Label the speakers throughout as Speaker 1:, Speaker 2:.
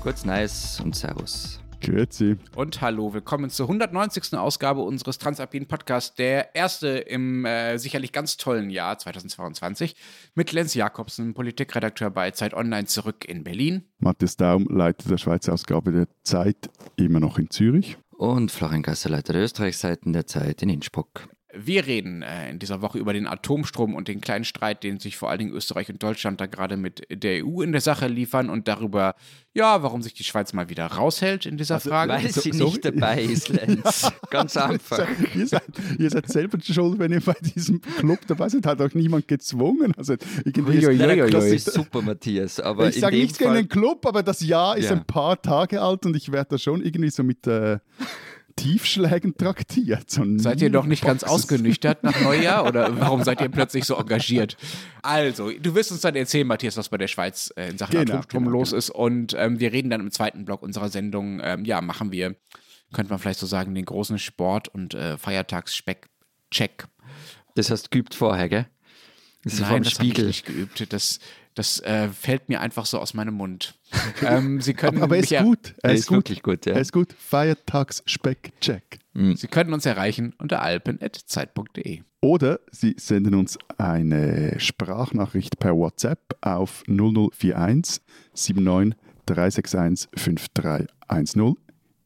Speaker 1: Kurz nice und Servus.
Speaker 2: Grüezi.
Speaker 3: Und hallo, willkommen zur 190. Ausgabe unseres Transalpinen Podcasts, der erste im äh, sicherlich ganz tollen Jahr 2022 mit Lenz Jakobsen, Politikredakteur bei Zeit Online, zurück in Berlin.
Speaker 2: Matthias Daum, Leiter der Schweizer Ausgabe der Zeit, immer noch in Zürich.
Speaker 1: Und Florian Gasser, Leiter der Österreichseiten der Zeit in Innsbruck.
Speaker 3: Wir reden äh, in dieser Woche über den Atomstrom und den kleinen Streit, den sich vor allen Dingen Österreich und Deutschland da gerade mit der EU in der Sache liefern und darüber, ja, warum sich die Schweiz mal wieder raushält in dieser
Speaker 1: Also,
Speaker 3: Frage.
Speaker 1: Weil
Speaker 2: So-
Speaker 1: sie
Speaker 2: so-
Speaker 1: nicht dabei ist, Lenz. Ganz einfach.
Speaker 2: ihr, seid, ihr seid selber schuld, wenn ihr bei diesem Club dabei seid. Hat auch niemand gezwungen. Also irgendwie ist.
Speaker 1: Nein,
Speaker 3: Uiuiui.
Speaker 1: das ist super, Matthias. Aber
Speaker 2: ich sage nichts gegen
Speaker 1: Fall,
Speaker 2: den Club, aber das Jahr ist
Speaker 1: Ja.
Speaker 2: ein paar Tage alt und ich werde da schon irgendwie so mit äh, Tiefschlägen traktiert. So
Speaker 3: Seid ihr doch nicht ganz
Speaker 2: Boxes.
Speaker 3: ausgenüchtert nach Neujahr oder warum seid ihr plötzlich so engagiert? Also, du wirst uns dann erzählen, Matthias, was bei der Schweiz äh, in Sachen
Speaker 2: Genau,
Speaker 3: Atomstrom
Speaker 2: genau,
Speaker 3: los
Speaker 2: genau.
Speaker 3: ist und ähm, wir reden dann im zweiten Block unserer Sendung, ähm, ja, machen wir, könnte man vielleicht so sagen, den großen Sport- und äh, Feiertagsspeck-Check.
Speaker 1: das hast du geübt vorher, gell? Das ist
Speaker 3: Nein, das habe ich
Speaker 1: Spiegel.
Speaker 3: nicht geübt. Das, das äh, fällt mir einfach so aus meinem Mund. ähm, Sie können
Speaker 2: Aber er
Speaker 3: mich
Speaker 2: ist gut. Er
Speaker 1: Er
Speaker 2: ist
Speaker 1: ist
Speaker 2: gut.
Speaker 1: wirklich gut, ja.
Speaker 2: Er ist gut. Feiertagsspeck-Check.
Speaker 3: Sie können uns erreichen unter alpen.zeit.de.
Speaker 2: Oder Sie senden uns eine Sprachnachricht per WhatsApp auf 0041 79 361 5310.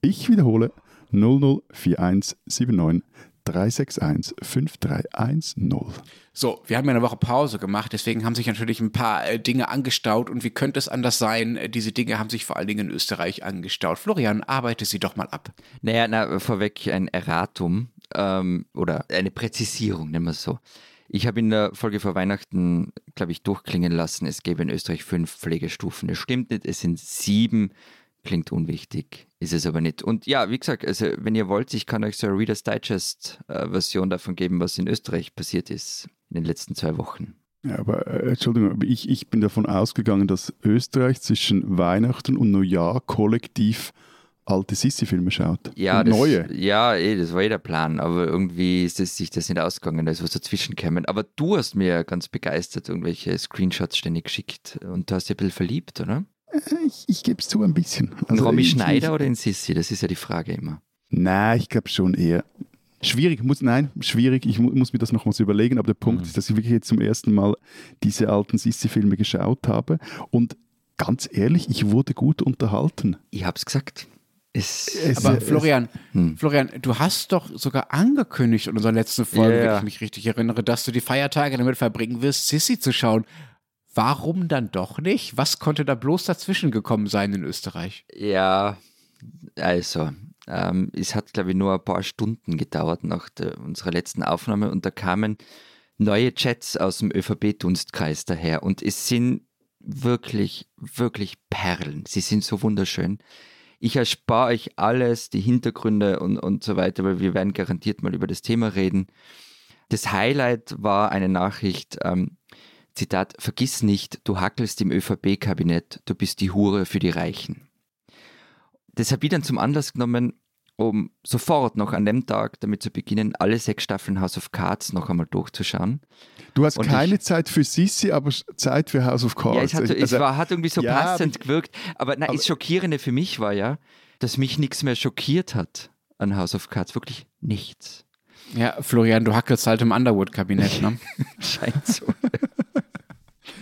Speaker 2: Ich wiederhole 0041 79 361 5310.
Speaker 3: So, wir haben ja eine Woche Pause gemacht, deswegen haben sich natürlich ein paar äh, Dinge angestaut und wie könnte es anders sein? Äh, diese Dinge haben sich vor allen Dingen in Österreich angestaut. Florian, arbeite sie doch mal ab.
Speaker 1: Naja, na, vorweg ein Erratum ähm, oder eine Präzisierung, nennen wir es so. Ich habe in der Folge vor Weihnachten, glaube ich, durchklingen lassen, es gäbe in Österreich fünf Pflegestufen. Das stimmt nicht, es sind sieben. Klingt unwichtig, ist es aber nicht. Und ja, wie gesagt, also wenn ihr wollt, ich kann euch so eine Reader's Digest-Version davon geben, was in Österreich passiert ist in den letzten zwei Wochen.
Speaker 2: Ja, aber äh, Entschuldigung, ich, ich bin davon ausgegangen, dass Österreich zwischen Weihnachten und Neujahr kollektiv alte Sissi-Filme schaut.
Speaker 1: Ja,
Speaker 2: und
Speaker 1: das,
Speaker 2: neue.
Speaker 1: ja eh, das war eh der Plan, aber irgendwie ist es sich das nicht ausgegangen, da ist was dazwischen gekommen. Aber du hast mir ganz begeistert irgendwelche Screenshots ständig geschickt und du hast dich ein bisschen verliebt, oder?
Speaker 2: Äh, Ich, ich gebe es zu ein bisschen.
Speaker 1: In
Speaker 2: Also
Speaker 1: Romy
Speaker 2: ich-
Speaker 1: Schneider
Speaker 2: ich,
Speaker 1: oder in Sissi? Das ist ja die Frage immer.
Speaker 2: Nein, ich glaube schon eher. Schwierig, muss, nein, schwierig. Ich mu muss mir das nochmals überlegen. Aber der Punkt
Speaker 1: Mhm.
Speaker 2: ist, dass ich wirklich jetzt zum ersten Mal diese alten Sissi-Filme geschaut habe. Und ganz ehrlich, ich wurde gut unterhalten.
Speaker 1: Ich hab's gesagt. Es,
Speaker 2: Es-
Speaker 3: Aber
Speaker 2: es-
Speaker 3: Florian,
Speaker 1: Hm.
Speaker 3: Florian, du hast doch sogar angekündigt in unserer letzten Folge,
Speaker 1: Ja, ja.
Speaker 3: wenn ich mich richtig erinnere, dass du die Feiertage damit verbringen wirst, Sissy zu schauen. Warum dann doch nicht? Was konnte da bloß dazwischen gekommen sein in Österreich?
Speaker 1: ja, also, ähm, es hat, glaube ich, nur ein paar Stunden gedauert nach der, unserer letzten Aufnahme und da kamen neue Chats aus dem ÖVP-Dunstkreis daher und es sind wirklich, wirklich Perlen. Sie sind so wunderschön. Ich erspare euch alles, die Hintergründe und, und so weiter, weil wir werden garantiert mal über das Thema reden. Das Highlight war eine Nachricht, ähm, Zitat, vergiss nicht, du hackelst im ÖVP-Kabinett, du bist die Hure für die Reichen. Das habe ich dann zum Anlass genommen, um sofort noch an dem Tag damit zu beginnen, alle sechs Staffeln House of Cards noch einmal durchzuschauen.
Speaker 2: Du hast
Speaker 1: Und
Speaker 2: keine
Speaker 1: ich-
Speaker 2: Zeit für Sissi, aber Zeit für House of Cards.
Speaker 1: Ja, es hat, es
Speaker 2: Also,
Speaker 1: war, hat irgendwie so
Speaker 2: ja,
Speaker 1: passend gewirkt. Aber, na,
Speaker 2: aber-
Speaker 1: das Schockierende für mich war ja, dass mich nichts mehr schockiert hat an House of Cards. Wirklich nichts.
Speaker 3: Ja, Florian, du hackelst halt im Underwood-Kabinett, ne?
Speaker 1: Scheint so.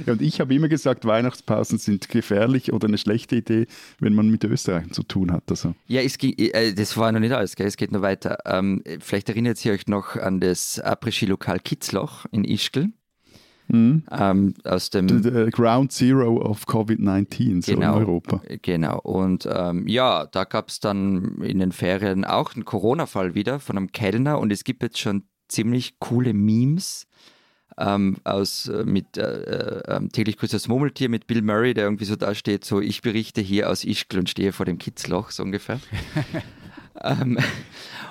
Speaker 2: ja, und ich habe immer gesagt, Weihnachtspausen sind gefährlich oder eine schlechte Idee, wenn man mit Österreich zu tun hat. Also.
Speaker 1: Ja, es ging, äh, das war noch nicht alles, gell? es geht noch weiter. Ähm, vielleicht erinnert ihr euch noch an das Après-Ski-Lokal Kitzloch in Ischgl.
Speaker 2: Mhm.
Speaker 1: Ähm, aus dem
Speaker 2: The, the Ground Zero of Covid-19 so
Speaker 1: Genau.
Speaker 2: in Europa.
Speaker 1: Genau. Und ähm, ja, da gab es dann in den Ferien auch einen Corona-Fall wieder von einem Kellner und es gibt jetzt schon ziemlich coole Memes ähm, aus äh, mit äh, äh, ähm, täglich grüßt das Murmeltier mit Bill Murray, der irgendwie so da steht, so ich berichte hier aus Ischgl und stehe vor dem Kitzloch, so ungefähr. ähm,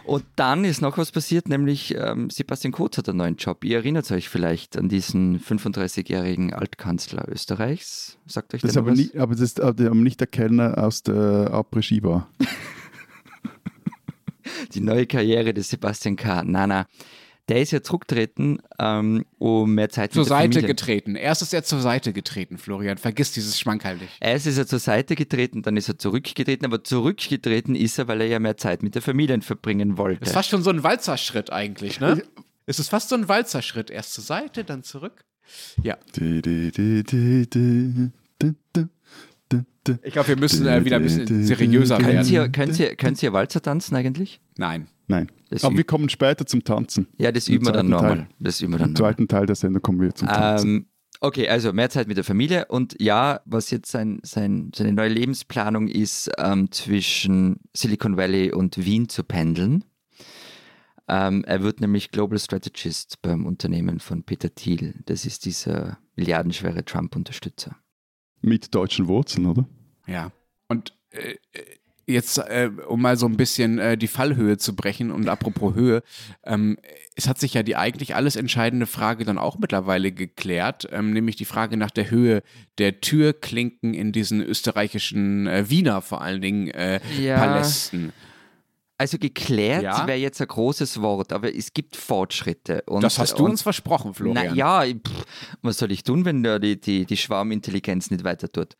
Speaker 1: und dann ist noch was passiert, nämlich ähm, Sebastian Kurz hat einen neuen Job. Ihr erinnert euch vielleicht an diesen 35-jährigen Altkanzler Österreichs. Sagt euch
Speaker 2: Das aber,
Speaker 1: was?
Speaker 2: nie, aber das ist aber nicht der Kellner aus der Après-Ski-Bar.
Speaker 1: die neue Karriere des Sebastian K. Nana, der ist ja zurückgetreten, ähm, um mehr Zeit
Speaker 3: zur Seite
Speaker 1: Familie.
Speaker 3: getreten. Erst ist er zur Seite getreten, Florian. Vergiss dieses Schmankerl nicht.
Speaker 1: Erst ist er zur Seite getreten, dann ist er zurückgetreten, aber zurückgetreten ist er, weil er ja mehr Zeit mit der Familie verbringen wollte.
Speaker 3: Das ist fast schon so ein Walzerschritt eigentlich, ne? es ist fast so ein Walzerschritt. Erst zur Seite, dann zurück. Ja. Ich glaube, wir müssen äh, wieder ein bisschen seriöser werden.
Speaker 1: Können Sie, können, Sie, können Sie Walzer tanzen eigentlich?
Speaker 3: Nein.
Speaker 2: Nein.
Speaker 1: Das
Speaker 2: Aber wir kommen später zum Tanzen.
Speaker 1: Ja, das üben wir dann nochmal. Das üben wir dann
Speaker 2: Im zweiten Teil der Sendung kommen wir zum Tanzen.
Speaker 1: Ähm, okay, also mehr Zeit mit der Familie und ja, was jetzt sein, sein, seine neue Lebensplanung ist, ähm, zwischen Silicon Valley und Wien zu pendeln. Ähm, er wird nämlich Global Strategist beim Unternehmen von Peter Thiel. Das ist dieser milliardenschwere Trump-Unterstützer.
Speaker 2: Mit deutschen Wurzeln, oder?
Speaker 3: Ja. Und äh, jetzt, äh, um mal so ein bisschen äh, die Fallhöhe zu brechen und apropos Höhe, ähm, es hat sich ja die eigentlich alles entscheidende Frage dann auch mittlerweile geklärt, ähm, nämlich die Frage nach der Höhe der Türklinken in diesen österreichischen äh, Wiener vor allen Dingen äh,
Speaker 1: Ja.
Speaker 3: Palästen.
Speaker 1: Also geklärt
Speaker 3: Ja?
Speaker 1: wäre jetzt ein großes Wort, aber es gibt Fortschritte. Und,
Speaker 3: Das hast du
Speaker 1: und,
Speaker 3: uns versprochen, Florian.
Speaker 1: Na ja, pff, was soll ich tun, wenn da die, die, die Schwarmintelligenz nicht weiter tut?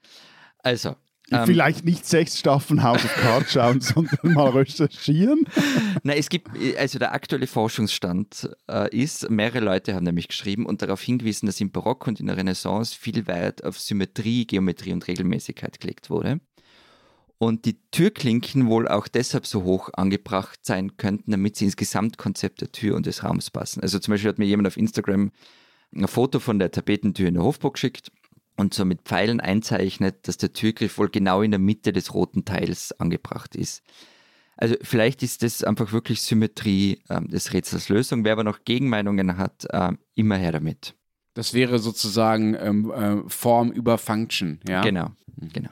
Speaker 1: Also, ähm,
Speaker 2: Vielleicht nicht sechs Staffeln House of Cards schauen, sondern mal recherchieren.
Speaker 1: Na, es gibt, also der aktuelle Forschungsstand äh, ist, mehrere Leute haben nämlich geschrieben und darauf hingewiesen, dass im Barock und in der Renaissance viel Wert auf Symmetrie, Geometrie und Regelmäßigkeit gelegt wurde. Und die Türklinken wohl auch deshalb so hoch angebracht sein könnten, damit sie ins Gesamtkonzept der Tür und des Raums passen. Also zum Beispiel hat mir jemand auf Instagram ein Foto von der Tapetentür in der Hofburg geschickt und so mit Pfeilen einzeichnet, dass der Türgriff wohl genau in der Mitte des roten Teils angebracht ist. Also vielleicht ist das einfach wirklich Symmetrie ähm, des Rätsels Lösung. Wer aber noch Gegenmeinungen hat, ähm, immer her damit.
Speaker 3: Das wäre sozusagen ähm, äh, Form über Function, ja?
Speaker 1: Genau, genau.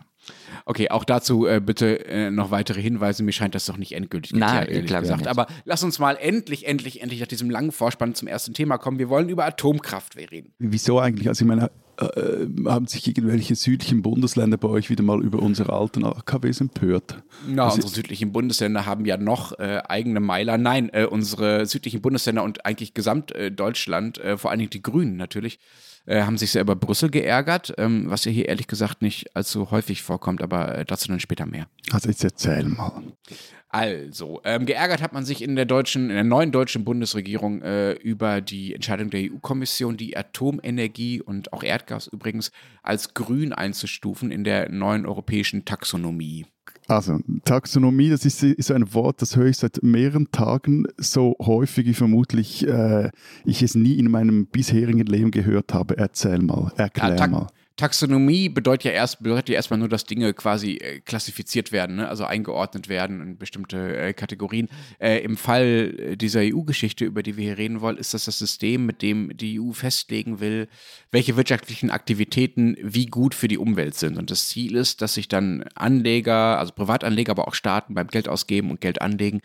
Speaker 3: Okay, auch dazu äh, bitte äh, noch weitere Hinweise. Mir scheint das doch nicht endgültig
Speaker 1: Nein,
Speaker 3: geklärt, ehrlich gesagt.
Speaker 1: nicht.
Speaker 3: Aber lass uns mal endlich, endlich, endlich nach diesem langen Vorspann zum ersten Thema kommen. Wir wollen über Atomkraft reden.
Speaker 2: Wieso eigentlich? Also ich meine, äh, haben sich irgendwelche südlichen Bundesländer bei euch wieder mal über unsere alten AKWs empört?
Speaker 3: Na,
Speaker 2: Also-
Speaker 3: unsere südlichen Bundesländer haben ja noch äh, eigene Meiler. Nein, äh, unsere südlichen Bundesländer und eigentlich gesamt äh, Deutschland, äh, vor allen Dingen die Grünen natürlich, äh, haben sich sehr über Brüssel geärgert, ähm, was ja hier ehrlich gesagt nicht allzu häufig vorkommt, aber äh, dazu dann später mehr.
Speaker 2: Also jetzt erzähl mal.
Speaker 3: Also, ähm, geärgert hat man sich in der deutschen, in der neuen deutschen Bundesregierung äh, über die Entscheidung der EU-Kommission, die Atomenergie und auch Erdgas übrigens als grün einzustufen in der neuen europäischen Taxonomie.
Speaker 2: Also, Taxonomie, das ist, ist ein Wort, das höre ich seit mehreren Tagen so häufig, wie vermutlich äh, ich es nie in meinem bisherigen Leben gehört habe. Erzähl mal, erklär
Speaker 3: Ja, Tak-
Speaker 2: mal.
Speaker 3: Taxonomie bedeutet ja erst bedeutet ja erstmal nur, dass Dinge quasi äh, klassifiziert werden, ne? also eingeordnet werden in bestimmte äh, Kategorien. Äh, Im Fall äh, dieser EU-Geschichte, über die wir hier reden wollen, ist das das System, mit dem die EU festlegen will, welche wirtschaftlichen Aktivitäten wie gut für die Umwelt sind. Und das Ziel ist, dass sich dann Anleger, also Privatanleger, aber auch Staaten beim Geld ausgeben und Geld anlegen,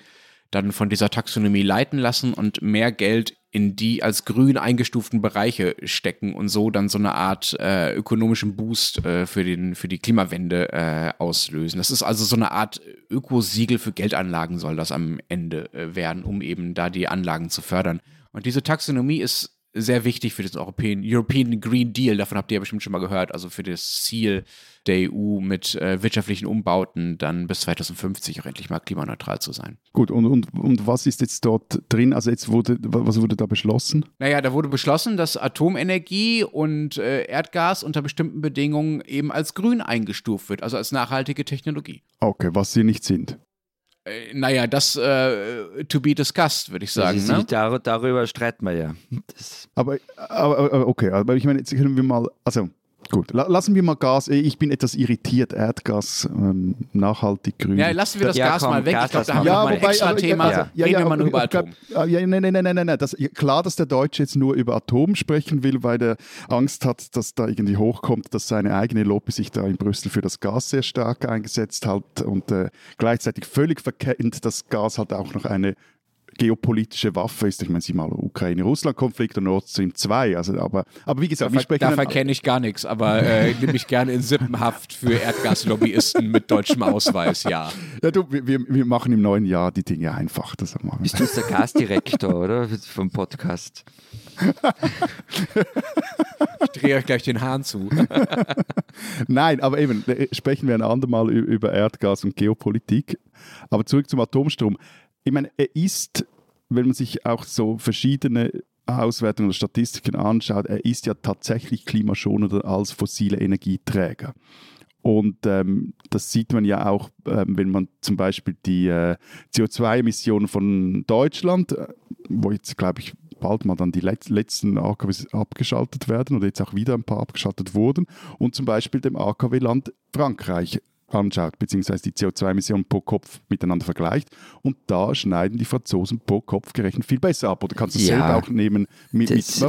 Speaker 3: dann von dieser Taxonomie leiten lassen und mehr Geld in die als grün eingestuften Bereiche stecken und so dann so eine Art äh, ökonomischen Boost äh, für, den, für die Klimawende äh, auslösen. Das ist also so eine Art Ökosiegel für Geldanlagen soll das am Ende äh, werden, um eben da die Anlagen zu fördern. Und diese Taxonomie ist sehr wichtig für den Europäen, European Green Deal, davon habt ihr ja bestimmt schon mal gehört, also für das Ziel der EU mit äh, wirtschaftlichen Umbauten dann bis 2050 auch endlich mal klimaneutral zu sein.
Speaker 2: Gut, und, und, und was ist jetzt dort drin? Also jetzt wurde, was wurde da beschlossen?
Speaker 3: Naja, da wurde beschlossen, dass Atomenergie und äh, Erdgas unter bestimmten Bedingungen eben als grün eingestuft wird, also als nachhaltige Technologie.
Speaker 2: Okay, was sie nicht sind.
Speaker 3: Äh, naja, das äh, to be discussed, würde ich sagen.
Speaker 1: Also,
Speaker 3: Ne?
Speaker 1: dar darüber streiten wir ja. Das,
Speaker 2: Aber, aber, aber okay, aber ich meine, jetzt können wir mal, also gut, la, lassen wir mal Gas, ich bin etwas irritiert, Erdgas, ähm, nachhaltig grün.
Speaker 3: Ja, lassen wir das
Speaker 1: Ja,
Speaker 3: Gas
Speaker 1: komm,
Speaker 3: mal weg.
Speaker 1: Gas
Speaker 3: ich glaube, da haben wir
Speaker 1: Ja,
Speaker 3: mal ein
Speaker 2: wobei,
Speaker 3: extra
Speaker 2: aber-
Speaker 3: Thema.
Speaker 2: also,
Speaker 3: Reden wir mal nur über Atom.
Speaker 2: ja, nein, nein, nein, nein, nein, nein. Das, ja, klar, dass der Deutsche jetzt nur über Atom sprechen will, weil er Angst hat, dass da irgendwie hochkommt, dass seine eigene Lobby sich da in Brüssel für das Gas sehr stark eingesetzt hat und äh, gleichzeitig völlig verkennt, dass Gas halt auch noch eine geopolitische Waffe ist. Ich meine, sieh mal, Ukraine-Russland-Konflikt und Nord Stream 2. Also, aber, aber wie gesagt, wir sprechen.
Speaker 3: Da verkenne ich gar nichts, aber äh, nehme ich gerne in Sippenhaft für Erdgaslobbyisten mit deutschem Ausweis, ja.
Speaker 2: Ja, du, wir, wir machen im neuen Jahr die Dinge einfach. Das machen
Speaker 1: Bist du der Gasdirektor, oder? Vom Podcast.
Speaker 3: ich drehe euch gleich den Hahn zu.
Speaker 2: Nein, aber eben, äh, sprechen wir ein andermal über Erdgas und Geopolitik. Aber zurück zum Atomstrom. Ich meine, er ist, wenn man sich auch so verschiedene Auswertungen oder Statistiken anschaut, er ist ja tatsächlich klimaschonender als fossile Energieträger. Und ähm, das sieht man ja auch, ähm, wenn man zum Beispiel die äh, CO2-Emissionen von Deutschland, äh, wo jetzt, glaube ich, bald mal dann die Let letzten AKWs abgeschaltet werden oder jetzt auch wieder ein paar abgeschaltet wurden, und zum Beispiel dem AKW-Land Frankreich anschaut, beziehungsweise die CO2-Emissionen pro Kopf miteinander vergleicht. Und da schneiden die Franzosen pro Kopf gerechnet viel besser ab. Oder kannst du ja, selber auch nehmen mit, mit,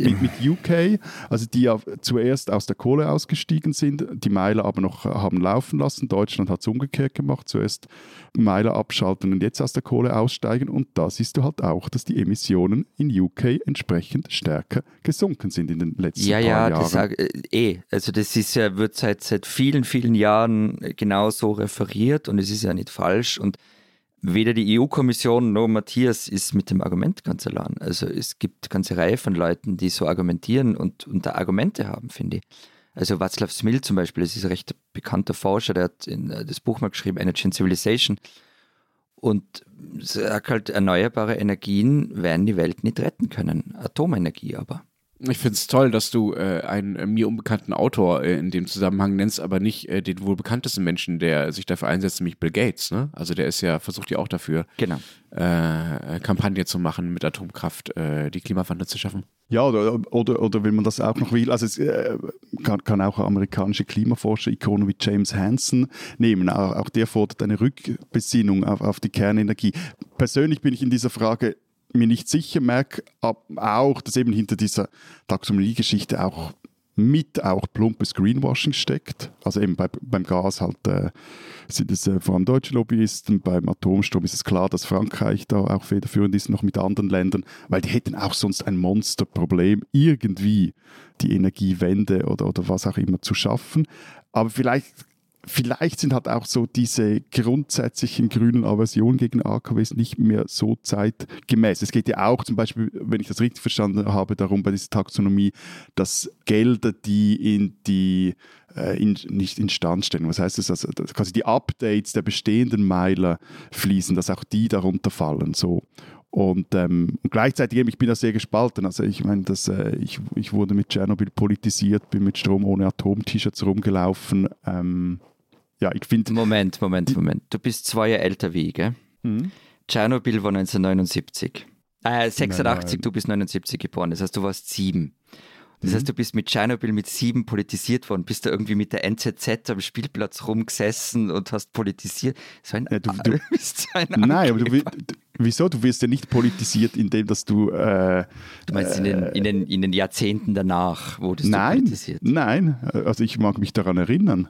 Speaker 2: mit, mit, UK, also die ja zuerst aus der Kohle ausgestiegen sind, die Meiler aber noch haben laufen lassen. Deutschland hat es umgekehrt gemacht, zuerst Meiler abschalten und jetzt aus der Kohle aussteigen. Und da siehst du halt auch, dass die Emissionen in UK entsprechend stärker gesunken sind in den letzten
Speaker 1: ja,
Speaker 2: paar
Speaker 1: ja,
Speaker 2: Jahren.
Speaker 1: Ja, ja, eh. Also das ist ja, wird seit, seit vielen, vielen Jahren genau so referiert und es ist ja nicht falsch. Und weder die EU-Kommission noch Matthias ist mit dem Argument ganz allein. Also es gibt eine ganze Reihe von Leuten, die so argumentieren und, und da Argumente haben, finde ich. Also Václav Smil zum Beispiel, das ist ein recht bekannter Forscher, der hat in, äh, das Buch mal geschrieben, Energy and Civilization. Und sagt halt, erneuerbare Energien werden die Welt nicht retten können. Atomenergie aber.
Speaker 3: Ich finde es toll, dass du äh, einen äh, mir unbekannten Autor äh, in dem Zusammenhang nennst, aber nicht äh, den wohl bekanntesten Menschen, der sich dafür einsetzt, nämlich Bill Gates. Ne? Also der ist ja, versucht ja auch dafür,
Speaker 1: genau.
Speaker 3: Äh, Kampagne zu machen mit Atomkraft, äh, die Klimawandel zu schaffen.
Speaker 2: Ja, oder, oder, oder wenn man das auch noch will, also es kann, kann auch amerikanische Klimaforscher, Ikonen wie James Hansen nehmen. Auch, auch der fordert eine Rückbesinnung auf, auf die Kernenergie. Persönlich bin ich in dieser Frage mir nicht sicher, merke auch, dass eben hinter dieser Taxonomie-Geschichte auch mit auch plumpes Greenwashing steckt. Also eben bei, beim Gas halt äh, sind es äh, vor allem deutsche Lobbyisten, beim Atomstrom ist es klar, dass Frankreich da auch federführend ist, noch mit anderen Ländern, weil die hätten auch sonst ein Monsterproblem, irgendwie die Energiewende oder, oder was auch immer zu schaffen. Aber vielleicht vielleicht sind halt auch so diese grundsätzlichen grünen Aversionen gegen AKWs nicht mehr so zeitgemäß. Es geht ja auch zum Beispiel, wenn ich das richtig verstanden habe, darum bei dieser Taxonomie, dass Gelder, die in die äh, in, nicht Instandstellung, was heißt das, also quasi die Updates der bestehenden Meiler fließen, dass auch die darunter fallen. So. Und, ähm, und gleichzeitig, ich bin da sehr gespalten. Also ich meine, dass, äh, ich, ich wurde mit Tschernobyl politisiert, bin mit Strom ohne Atom-T-Shirts rumgelaufen. Ähm, ja, ich finde.
Speaker 1: Moment, Moment, Moment. Du bist zwei Jahre älter wie ich, gell? Mhm. Tschernobyl war 1979. Äh, 86, nein, nein. du bist 79 geboren. Das heißt, du warst sieben. Das mhm. heißt, du bist mit Tschernobyl mit sieben politisiert worden, bist da irgendwie mit der NZZ am Spielplatz rumgesessen und hast politisiert. So ein, ja, du, du, bist ein
Speaker 2: Nein, aber du, wieso? Du wirst ja nicht politisiert, indem dass du. Äh,
Speaker 1: du meinst in, den, äh, in, den, in den Jahrzehnten danach wurdest
Speaker 2: nein,
Speaker 1: du politisiert?
Speaker 2: Nein, also ich mag mich daran erinnern.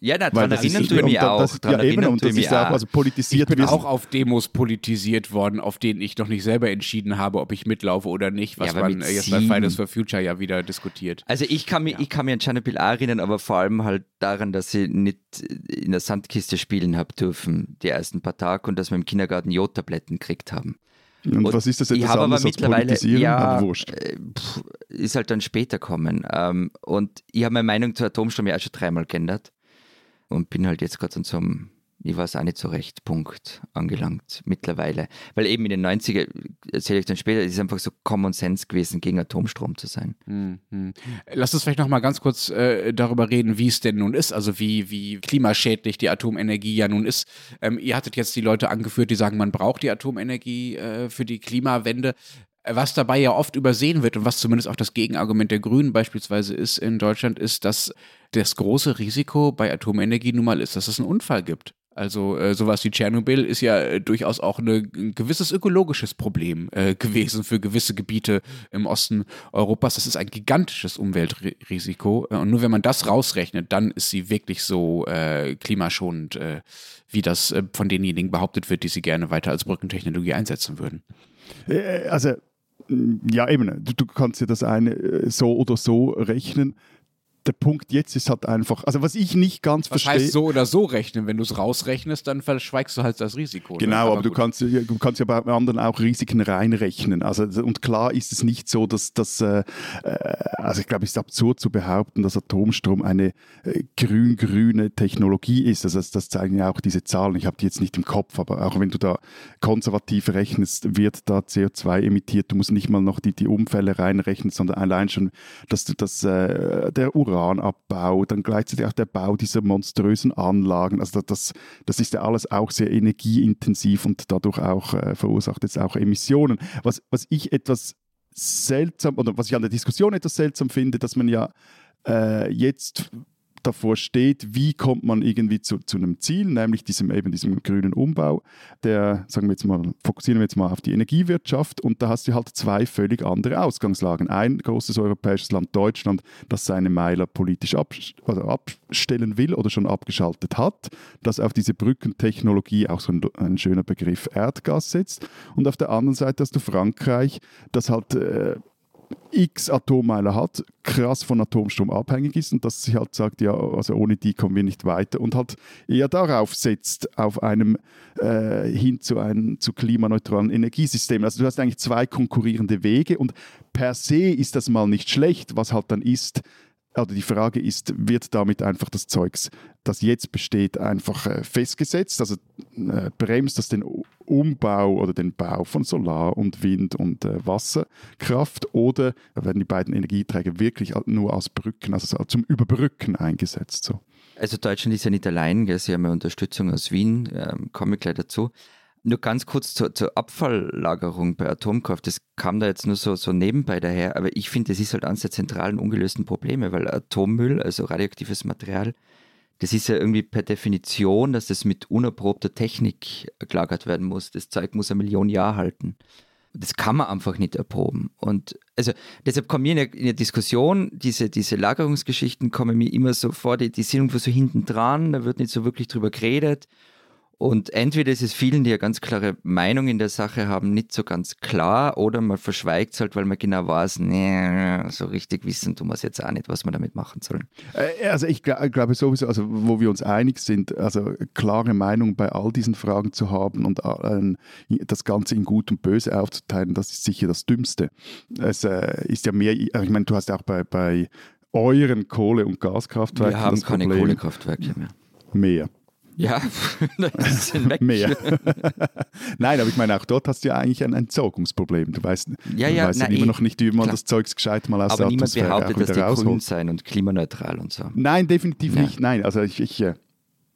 Speaker 1: Ja, daran erinnern tue mich auch. Das,
Speaker 2: ja, eben, und das ist auch, also politisiert
Speaker 3: ich bin auch auf Demos politisiert worden, auf denen ich noch nicht selber entschieden habe, ob ich mitlaufe oder nicht, was ja, man jetzt bei Fridays for Future ja wieder diskutiert.
Speaker 1: Also ich kann, mich, ja. ich kann mich an Tschernobyl erinnern, aber vor allem halt daran, dass ich nicht in der Sandkiste spielen habe dürfen, die ersten paar Tage, und dass wir im Kindergarten Jodtabletten gekriegt haben.
Speaker 2: Und, und was ist das jetzt habe aber mittlerweile,
Speaker 1: ja, äh, pff, ist halt dann später kommen. Ähm, und ich habe meine Meinung zu Atomstrom ja auch schon dreimal geändert und bin halt jetzt gerade an so einem, ich weiß auch nicht so recht, Punkt angelangt mittlerweile. Weil eben in den 90er, erzähle ich dann später, ist es einfach so Common Sense gewesen, gegen Atomstrom zu sein.
Speaker 3: Mhm. Lass uns vielleicht nochmal ganz kurz äh, darüber reden, wie es denn nun ist, also wie, wie klimaschädlich die Atomenergie ja nun ist. Ähm, ihr hattet jetzt die Leute angeführt, die sagen, man braucht die Atomenergie äh, für die Klimawende. Was dabei ja oft übersehen wird und was zumindest auch das Gegenargument der Grünen beispielsweise ist in Deutschland, ist, dass das große Risiko bei Atomenergie nun mal ist, dass es einen Unfall gibt. Also äh, sowas wie Tschernobyl ist ja äh, durchaus auch eine, ein gewisses ökologisches Problem äh, gewesen für gewisse Gebiete im Osten Europas. Das ist ein gigantisches Umweltrisiko. Und nur wenn man das rausrechnet, dann ist sie wirklich so äh, klimaschonend, äh, wie das äh, von denjenigen behauptet wird, die sie gerne weiter als Brückentechnologie einsetzen würden.
Speaker 2: Also ja, eben, du, du kannst ja das eine so oder so rechnen der Punkt jetzt ist halt einfach, also was ich nicht ganz
Speaker 3: was
Speaker 2: verstehe.
Speaker 3: heißt so oder so rechnen? Wenn du es rausrechnest, dann verschweigst du halt das Risiko.
Speaker 2: Ne? Genau, ne? aber, aber du, kannst, du kannst ja bei anderen auch Risiken reinrechnen. Also, und klar ist es nicht so, dass das, äh, also ich glaube, es ist absurd zu behaupten, dass Atomstrom eine äh, grün-grüne Technologie ist. Also das, das zeigen ja auch diese Zahlen. Ich habe die jetzt nicht im Kopf, aber auch wenn du da konservativ rechnest, wird da CO2 emittiert. Du musst nicht mal noch die, die Umfälle reinrechnen, sondern allein schon, dass du das, äh, der Uran Uranabbau, dann gleichzeitig auch der Bau dieser monströsen Anlagen. Also das, das ist ja alles auch sehr energieintensiv und dadurch auch äh, verursacht jetzt auch Emissionen. Was, was ich etwas seltsam oder was ich an der Diskussion etwas seltsam finde, dass man ja äh, jetzt davor steht, wie kommt man irgendwie zu, zu einem Ziel, nämlich diesem eben diesem grünen Umbau, der, sagen wir jetzt mal, fokussieren wir jetzt mal auf die Energiewirtschaft und da hast du halt zwei völlig andere Ausgangslagen. Ein großes europäisches Land, Deutschland, das seine Meiler politisch ab, also abstellen will oder schon abgeschaltet hat, das auf diese Brückentechnologie, auch so ein, ein schöner Begriff, Erdgas setzt und auf der anderen Seite hast du Frankreich, das halt äh, x Atommeiler hat, krass von Atomstrom abhängig ist und dass sie halt sagt, ja, also ohne die kommen wir nicht weiter und halt eher darauf setzt, auf einem äh, hin zu einem zu klimaneutralen Energiesystem. Also du hast eigentlich zwei konkurrierende Wege und per se ist das mal nicht schlecht, was halt dann ist, oder die Frage ist, wird damit einfach das Zeugs, das jetzt besteht, einfach äh, festgesetzt? Also äh, bremst das den Umbau oder den Bau von Solar- und Wind- und äh, Wasserkraft oder werden die beiden Energieträger wirklich nur als Brücken, also zum Überbrücken eingesetzt? So?
Speaker 1: Also Deutschland ist ja nicht allein, gell? sie haben ja Unterstützung aus Wien, ähm, komme ich gleich dazu. Nur ganz kurz zur, zur, Abfalllagerung bei Atomkraft. Das kam da jetzt nur so, so nebenbei daher, aber ich finde, das ist halt eines der zentralen ungelösten Probleme, weil Atommüll, also radioaktives Material, das ist ja irgendwie per Definition, dass das mit unerprobter Technik gelagert werden muss. Das Zeug muss eine Million Jahre halten. Das kann man einfach nicht erproben. Und also deshalb kommen mir in der, in der Diskussion, diese, diese Lagerungsgeschichten kommen mir immer so vor, die, die sind irgendwo so hinten dran, da wird nicht so wirklich drüber geredet. Und entweder ist es vielen, die eine ganz klare Meinung in der Sache haben, nicht so ganz klar, oder man verschweigt es halt, weil man genau weiß, nee, so richtig wissen tun wir es jetzt auch nicht, was wir damit machen sollen.
Speaker 2: Äh, also ich glaube sowieso, also wo wir uns einig sind, also klare Meinung bei all diesen Fragen zu haben und äh, das Ganze in Gut und Böse aufzuteilen, das ist sicher das Dümmste. Es äh, ist ja mehr, ich meine, du hast auch bei, bei euren Kohle- und Gaskraftwerken.
Speaker 1: Wir haben keine Problem, Kohlekraftwerke mehr.
Speaker 2: Mehr.
Speaker 1: Ja, das weg.
Speaker 2: Mehr. Nein, aber ich meine, auch dort hast du ja eigentlich ein Entsorgungsproblem. Du weißt,
Speaker 1: ja, ja,
Speaker 2: du weißt na, immer eh, noch nicht, wie man das Zeugs gescheit mal aus
Speaker 1: aber der niemand behauptet, dass die rausholt. grün sein und klimaneutral und so.
Speaker 2: Nein, definitiv ja. nicht. Nein, also ich, ich äh,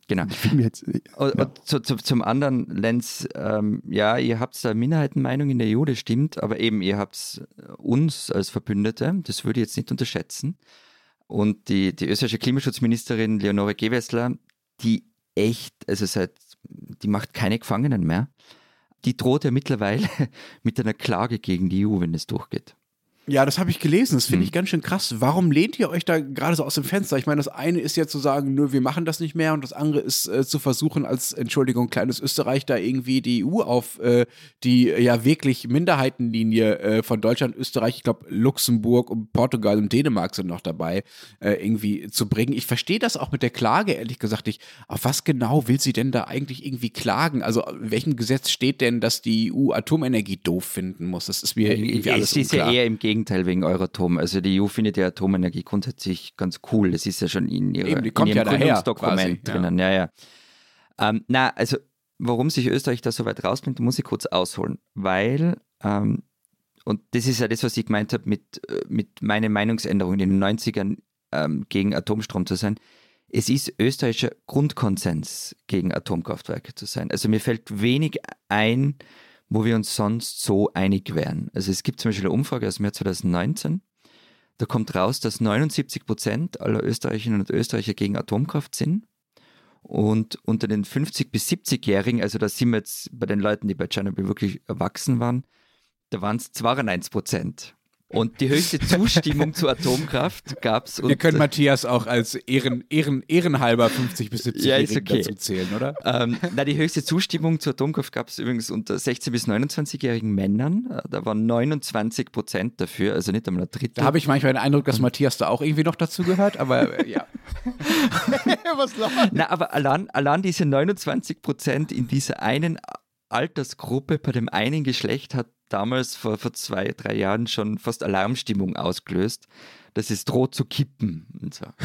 Speaker 1: Genau. Jetzt, ja. und, und zu, zu, zum anderen, Lenz, ähm, ja, ihr habt da Minderheitenmeinung in der EU, das stimmt, aber eben, ihr habt uns als Verbündete, das würde ich jetzt nicht unterschätzen. Und die, die österreichische Klimaschutzministerin Leonore Gewessler, die echt, also seit, die macht keine Gefangenen mehr. Die droht ja mittlerweile mit einer Klage gegen die EU, wenn es durchgeht.
Speaker 3: Ja, das habe ich gelesen. Das finde ich hm. ganz schön krass. Warum lehnt ihr euch da gerade so aus dem Fenster? Ich meine, das eine ist ja zu sagen, nö, wir machen das nicht mehr, und das andere ist äh, zu versuchen, als Entschuldigung, kleines Österreich da irgendwie die EU auf äh, die ja wirklich Minderheitenlinie äh, von Deutschland, Österreich, ich glaube Luxemburg und Portugal und Dänemark sind noch dabei, äh, irgendwie zu bringen. Ich verstehe das auch mit der Klage, ehrlich gesagt nicht. Auf was genau will sie denn da eigentlich irgendwie klagen? Also, in welchem Gesetz steht denn, dass die EU Atomenergie doof finden muss? Das ist mir irgendwie alles
Speaker 1: es ist ja eher im Gegenteil Gegenteil wegen Euratom. Also die EU findet ja Atomenergie grundsätzlich ganz cool. Das ist ja schon in, ihrer, Eben, in ihrem ja Gründungsdokument quasi, drinnen. Ja, ja. Ähm, na, also warum sich Österreich da so weit rausbringt, muss ich kurz ausholen. Weil, ähm, und das ist ja das, was ich gemeint habe mit, äh, mit meiner Meinungsänderung in den 90ern ähm, gegen Atomstrom zu sein. Es ist österreichischer Grundkonsens, gegen Atomkraftwerke zu sein. Also mir fällt wenig ein, wo wir uns sonst so einig wären. Also es gibt zum Beispiel eine Umfrage aus dem Jahr 2019, da kommt raus, dass 79 Prozent aller Österreicherinnen und Österreicher gegen Atomkraft sind Und unter den 50- bis 70-Jährigen, also da sind wir jetzt bei den Leuten, die bei Tschernobyl wirklich erwachsen waren, da waren es 92 Prozent. Und die höchste Zustimmung zur Atomkraft gab es.
Speaker 3: Wir können Matthias auch als Ehren, Ehren, ehrenhalber 50 bis 70
Speaker 1: Ja, okay.
Speaker 3: dazu zählen, oder?
Speaker 1: Ähm, na, die höchste Zustimmung zur Atomkraft gab es übrigens unter 16- bis 29-jährigen Männern. Äh, Da waren 29 Prozent dafür, also nicht einmal ein Drittel.
Speaker 3: Da habe ich manchmal den Eindruck, dass Matthias da auch irgendwie noch dazu gehört, aber äh, ja.
Speaker 2: Was lachen?
Speaker 1: Na, aber allein, allein diese 29 Prozent in dieser einen Altersgruppe bei dem einen Geschlecht hat damals vor, vor zwei, drei Jahren schon fast Alarmstimmung ausgelöst, dass es droht zu kippen. Und so.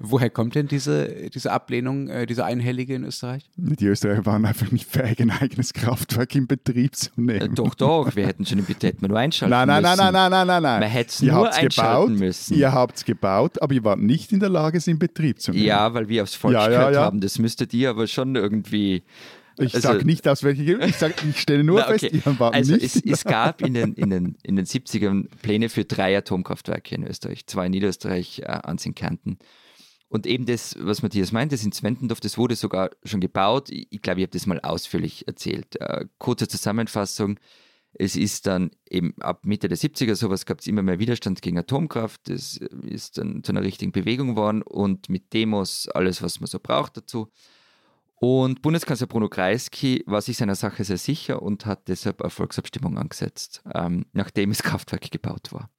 Speaker 3: Woher kommt denn diese, diese Ablehnung, äh, diese einhellige in Österreich?
Speaker 2: Die Österreicher waren einfach nicht fähig, ein eigenes Kraftwerk in Betrieb zu
Speaker 1: Äh,
Speaker 2: nehmen.
Speaker 1: doch, doch, wir hätten schon im Betrieb nur einschalten
Speaker 2: Nein, nein, nein,
Speaker 1: müssen.
Speaker 2: nein, nein, nein, nein, nein.
Speaker 1: Man hätte es
Speaker 2: Ihr
Speaker 1: nur
Speaker 2: habt's
Speaker 1: einschalten
Speaker 2: gebaut,
Speaker 1: müssen.
Speaker 2: Ihr habt es gebaut, aber ihr wart nicht in der Lage, es in Betrieb zu nehmen.
Speaker 1: Ja, weil wir aufs Volk
Speaker 2: Ja, ja,
Speaker 1: gehört
Speaker 2: ja.
Speaker 1: haben. Das müsstet ihr aber schon irgendwie.
Speaker 2: Ich
Speaker 1: Also-
Speaker 2: sage nicht aus welchen Gründen, ich, sag, ich stelle nur
Speaker 1: Na,
Speaker 2: fest,
Speaker 1: okay.
Speaker 2: ihr wart
Speaker 1: Also
Speaker 2: nicht
Speaker 1: es, es gab in den, in, den, in den 70ern Pläne für drei Atomkraftwerke in Österreich. Zwei in Niederösterreich, äh, eins in Kärnten. Und eben das, was Matthias meint, das in Zwentendorf, das wurde sogar schon gebaut. Ich, ich glaube, ich habe das mal ausführlich erzählt. Äh, kurze Zusammenfassung. Es ist dann eben ab Mitte der 70er sowas gab es immer mehr Widerstand gegen Atomkraft. Das ist dann zu einer richtigen Bewegung geworden und mit Demos alles, was man so braucht dazu. Und Bundeskanzler Bruno Kreisky war sich seiner Sache sehr sicher und hat deshalb eine Volksabstimmung angesetzt, ähm, nachdem das Kraftwerk gebaut war.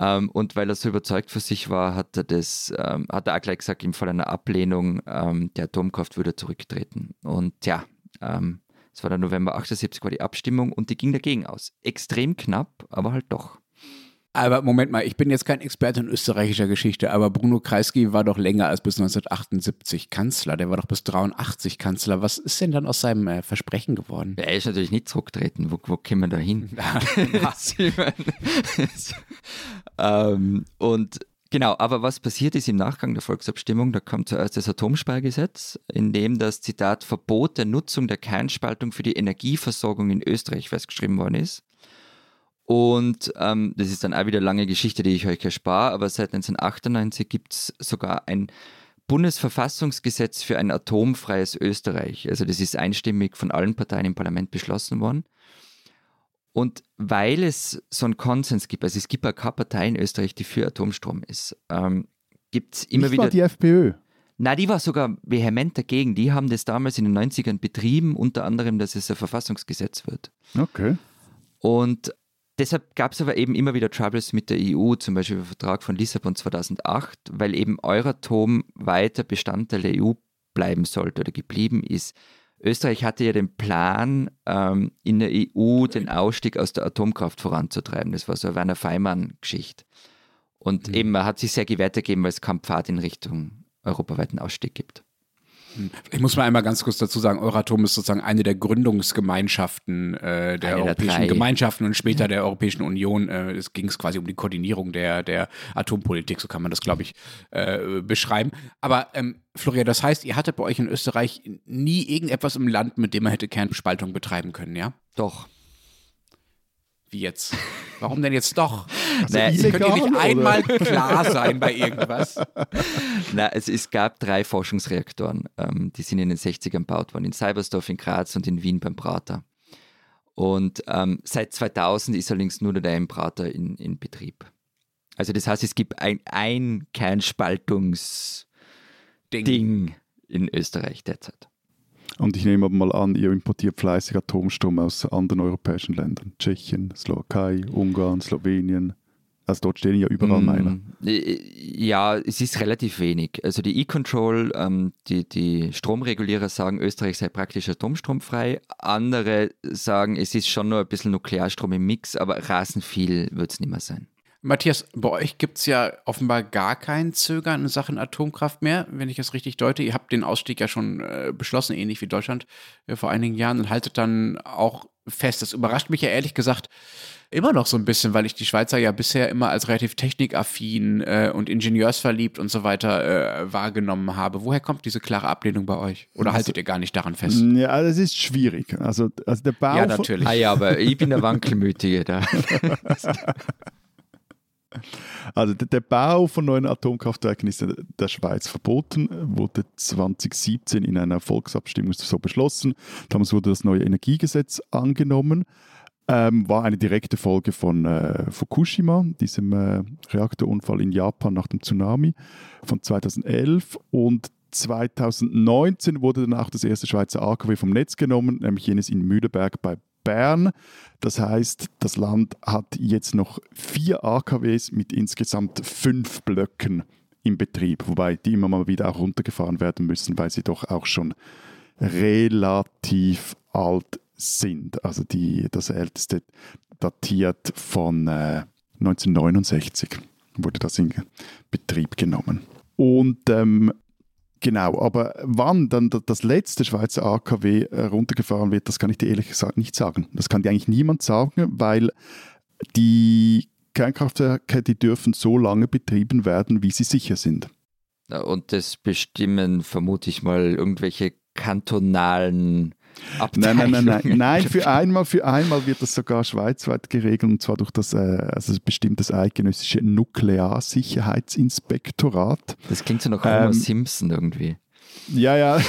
Speaker 1: Ähm, und weil er so überzeugt für sich war, hat er das, ähm, hat er auch gleich gesagt, im Fall einer Ablehnung ähm, der Atomkraft würde er zurücktreten. Und ja, ähm, es war der November 78 war die Abstimmung und die ging dagegen aus. Extrem knapp, aber halt doch.
Speaker 3: Aber Moment mal, ich bin jetzt kein Experte in österreichischer Geschichte, aber Bruno Kreisky war doch länger als bis 1978 Kanzler. Der war doch bis 83 Kanzler. Was ist denn dann aus seinem äh, Versprechen geworden?
Speaker 1: Er ist natürlich nicht zurücktreten. Wo, wo kommen wir da hin? Ähm, und genau, aber was passiert ist im Nachgang der Volksabstimmung, da kommt zuerst das Atomspargesetz, in dem das Zitat Verbot der Nutzung der Kernspaltung für die Energieversorgung in Österreich festgeschrieben worden ist. Und ähm, das ist dann auch wieder eine lange Geschichte, die ich euch erspare, aber seit 1998 gibt es sogar ein Bundesverfassungsgesetz für ein atomfreies Österreich. Also das ist einstimmig von allen Parteien im Parlament beschlossen worden. Und weil es so einen Konsens gibt, also es gibt auch keine Partei in Österreich, die für Atomstrom ist, ähm, gibt es immer
Speaker 2: Nicht
Speaker 1: wieder.
Speaker 2: die FPÖ.
Speaker 1: Na, die war sogar vehement dagegen. Die haben das damals in den 90ern betrieben, unter anderem, dass es ein Verfassungsgesetz wird.
Speaker 2: Okay.
Speaker 1: Und deshalb gab es aber eben immer wieder Troubles mit der EU, zum Beispiel im Vertrag von Lissabon 2008, weil eben Euratom weiter Bestandteil der EU bleiben sollte oder geblieben ist. Österreich hatte ja den Plan, ähm, in der EU den Ausstieg aus der Atomkraft voranzutreiben. Das war so eine Werner Feimann-Geschichte. Und eben, man hat sich sehr gewährt ergeben, weil es keinen Pfad in Richtung europaweiten Ausstieg gibt.
Speaker 3: Ich muss mal einmal ganz kurz dazu sagen, Euratom ist sozusagen eine der Gründungsgemeinschaften äh, der
Speaker 1: Eine der
Speaker 3: Europäischen
Speaker 1: drei.
Speaker 3: Gemeinschaften und später der Europäischen Union. Äh, es ging es quasi um die Koordinierung der, der Atompolitik, so kann man das, glaube ich, äh, beschreiben. Aber ähm, Florian, das heißt, ihr hattet bei euch in Österreich nie irgendetwas im Land, mit dem man hätte Kernspaltung betreiben können, ja?
Speaker 1: Doch.
Speaker 3: Wie jetzt? Warum denn jetzt doch? Also, könnt ihr nicht
Speaker 2: oder?
Speaker 3: einmal klar sein bei irgendwas?
Speaker 1: Na, es, es gab drei Forschungsreaktoren, ähm, die sind in den 60ern gebaut worden, in Seibersdorf, in Graz und in Wien beim Prater. Und ähm, seit 2000 ist allerdings nur der im Prater in, in Betrieb. Also das heißt, es gibt ein, ein Kernspaltungsding
Speaker 3: Ding.
Speaker 1: in Österreich derzeit.
Speaker 2: Und ich nehme aber mal an, ihr importiert fleißig Atomstrom aus anderen europäischen Ländern. Tschechien, Slowakei, Ungarn, Slowenien. Also dort stehen ja überall Meiler.
Speaker 1: Mm, Ja, es ist relativ wenig. Also die E-Control, ähm, die, die Stromregulierer sagen, Österreich sei praktisch atomstromfrei. Andere sagen, es ist schon nur ein bisschen Nuklearstrom im Mix, aber rasend viel wird es nicht mehr sein.
Speaker 3: Matthias, bei euch gibt es ja offenbar gar kein Zögern in Sachen Atomkraft mehr, wenn ich es richtig deute. Ihr habt den Ausstieg ja schon äh, beschlossen, ähnlich wie Deutschland äh, vor einigen Jahren und haltet dann auch fest. Das überrascht mich ja ehrlich gesagt immer noch so ein bisschen, weil ich die Schweizer ja bisher immer als relativ technikaffin äh, und ingenieursverliebt und so weiter äh, wahrgenommen habe. Woher kommt diese klare Ablehnung bei euch? Oder haltet ihr gar nicht daran fest?
Speaker 2: Ja, das ist schwierig. Also, also der Bau
Speaker 3: Ja, natürlich.
Speaker 1: Ah ja, aber ich bin der Wankelmütige da.
Speaker 2: Also der, Bau von neuen Atomkraftwerken ist in der Schweiz verboten, wurde 2017 in einer Volksabstimmung so beschlossen. Damals wurde das neue Energiegesetz angenommen. Ähm, war eine direkte Folge von äh, Fukushima, diesem äh, Reaktorunfall in Japan nach dem Tsunami von 2011. Und 2019 wurde dann auch das erste Schweizer AKW vom Netz genommen, nämlich jenes in Mühleberg bei Bern. Das heißt, das Land hat jetzt noch vier AKWs mit insgesamt fünf Blöcken im Betrieb, wobei die immer mal wieder auch runtergefahren werden müssen, weil sie doch auch schon relativ alt sind. Also die, das älteste datiert von äh, 1969 wurde das in Betrieb genommen. Und ähm, Genau, aber wann dann das letzte Schweizer AKW äh, runtergefahren wird, das kann ich dir ehrlich gesagt nicht sagen. Das kann dir eigentlich niemand sagen, weil die Kernkraftwerke, die dürfen so lange betrieben werden, wie sie sicher sind.
Speaker 1: Und das bestimmen vermute ich mal irgendwelche kantonalen
Speaker 2: Nein, nein, nein, nein. Nein, für einmal, für einmal wird das sogar schweizweit geregelt und zwar durch das, äh, also bestimmt das eidgenössische Nuklearsicherheitsinspektorat.
Speaker 1: Das klingt so nach Homer ähm, Simpson irgendwie.
Speaker 2: Ja, ja.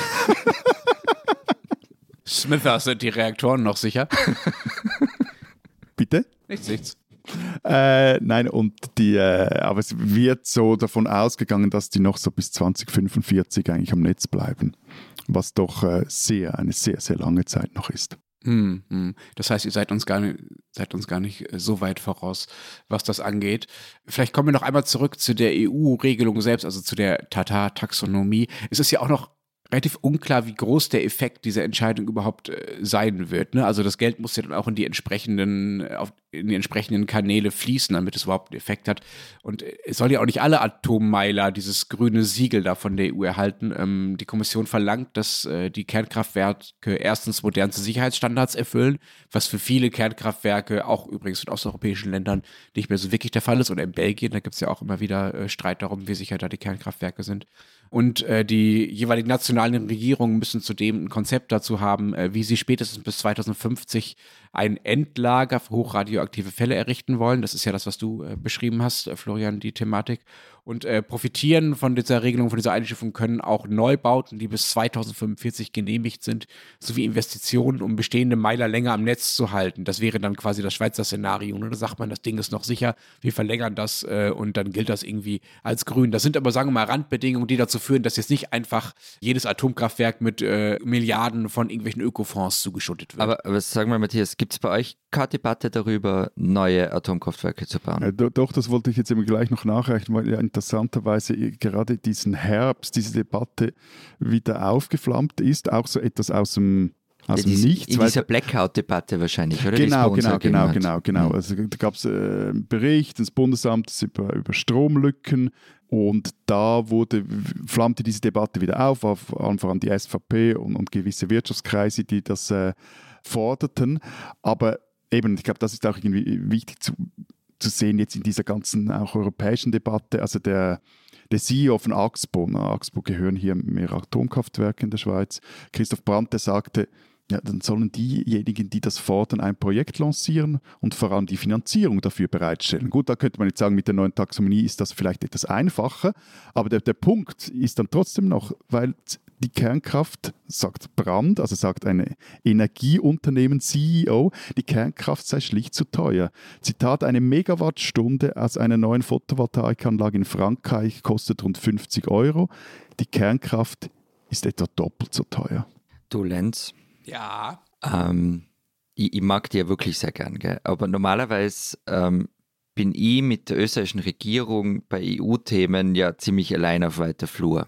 Speaker 3: Smithers sind die Reaktoren noch sicher.
Speaker 2: Bitte?
Speaker 3: Nichts, nichts.
Speaker 2: Äh, nein, und die, äh, aber es wird so davon ausgegangen, dass die noch so bis 2045 eigentlich am Netz bleiben was doch äh, sehr, eine sehr, sehr lange Zeit noch ist.
Speaker 3: Hm, hm. Das heißt, ihr seid uns gar nicht, seid uns gar nicht äh, so weit voraus, was das angeht. Vielleicht kommen wir noch einmal zurück zu der EU-Regelung selbst, also zu der Tata-Taxonomie. Es ist ja auch noch relativ unklar, wie groß der Effekt dieser Entscheidung überhaupt äh, sein wird. Ne? Also das Geld muss ja dann auch in die entsprechenden, äh, auf, in die entsprechenden Kanäle fließen, damit es überhaupt einen Effekt hat. Und äh, es soll ja auch nicht alle Atommeiler dieses grüne Siegel da von der EU erhalten. Ähm, die Kommission verlangt, dass äh, die Kernkraftwerke erstens modernste Sicherheitsstandards erfüllen, was für viele Kernkraftwerke, auch übrigens in osteuropäischen Ländern, nicht mehr so wirklich der Fall ist. Oder in Belgien, da gibt es ja auch immer wieder äh, Streit darum, wie sicher da die Kernkraftwerke sind. Und äh, die jeweiligen nationalen Regierungen müssen zudem ein Konzept dazu haben, äh, wie sie spätestens bis 2050 ein Endlager für hochradioaktive Fälle errichten wollen. Das ist ja das, was du äh, beschrieben hast, äh, Florian, die Thematik. Und äh, profitieren von dieser Regelung, von dieser Einstufung können auch Neubauten, die bis 2045 genehmigt sind, sowie Investitionen, um bestehende Meiler länger am Netz zu halten. Das wäre dann quasi das Schweizer Szenario. Ne? Da sagt man, das Ding ist noch sicher, wir verlängern das äh, und dann gilt das irgendwie als grün. Das sind aber, sagen wir mal, Randbedingungen, die dazu führen, dass jetzt nicht einfach jedes Atomkraftwerk mit äh, Milliarden von irgendwelchen Ökofonds zugeschüttet wird.
Speaker 1: Aber, aber sagen wir, Matthias, gibt es bei euch keine Debatte darüber, neue Atomkraftwerke zu bauen?
Speaker 2: Ja, doch, das wollte ich jetzt eben gleich noch nachreichen, weil ja interessanterweise gerade diesen Herbst diese Debatte wieder aufgeflammt ist, auch so etwas aus dem aus dies, Nichts.
Speaker 1: In dieser Blackout-Debatte wahrscheinlich, oder?
Speaker 2: Genau, genau, genau, genau, genau. Also da gab es äh, einen Bericht des Bundesamtes über, über Stromlücken und da wurde, flammte diese Debatte wieder auf, auf vor allem die SVP und, und gewisse Wirtschaftskreise, die das äh, forderten. Aber eben, ich glaube, das ist auch irgendwie wichtig zu, zu sehen jetzt in dieser ganzen auch europäischen Debatte. Also der, der CEO von Axpo, na, Axpo gehören hier mehrere Atomkraftwerke in der Schweiz, Christoph Brandt, der sagte, ja, dann sollen diejenigen, die das fordern, ein Projekt lancieren und vor allem die Finanzierung dafür bereitstellen. Gut, da könnte man jetzt sagen, mit der neuen Taxonomie ist das vielleicht etwas einfacher, aber der, der Punkt ist dann trotzdem noch, weil die Kernkraft, sagt Brand, also sagt ein Energieunternehmen-CEO, die Kernkraft sei schlicht zu teuer. Zitat, eine Megawattstunde aus einer neuen Photovoltaikanlage in Frankreich kostet rund 50 Euro. Die Kernkraft ist etwa doppelt so teuer.
Speaker 1: Du Lenz,
Speaker 3: ja.
Speaker 1: Ähm, ich, ich, mag die ja wirklich sehr gern, gell? aber normalerweise ähm, bin ich mit der österreichischen Regierung bei EU-Themen ja ziemlich allein auf weiter Flur.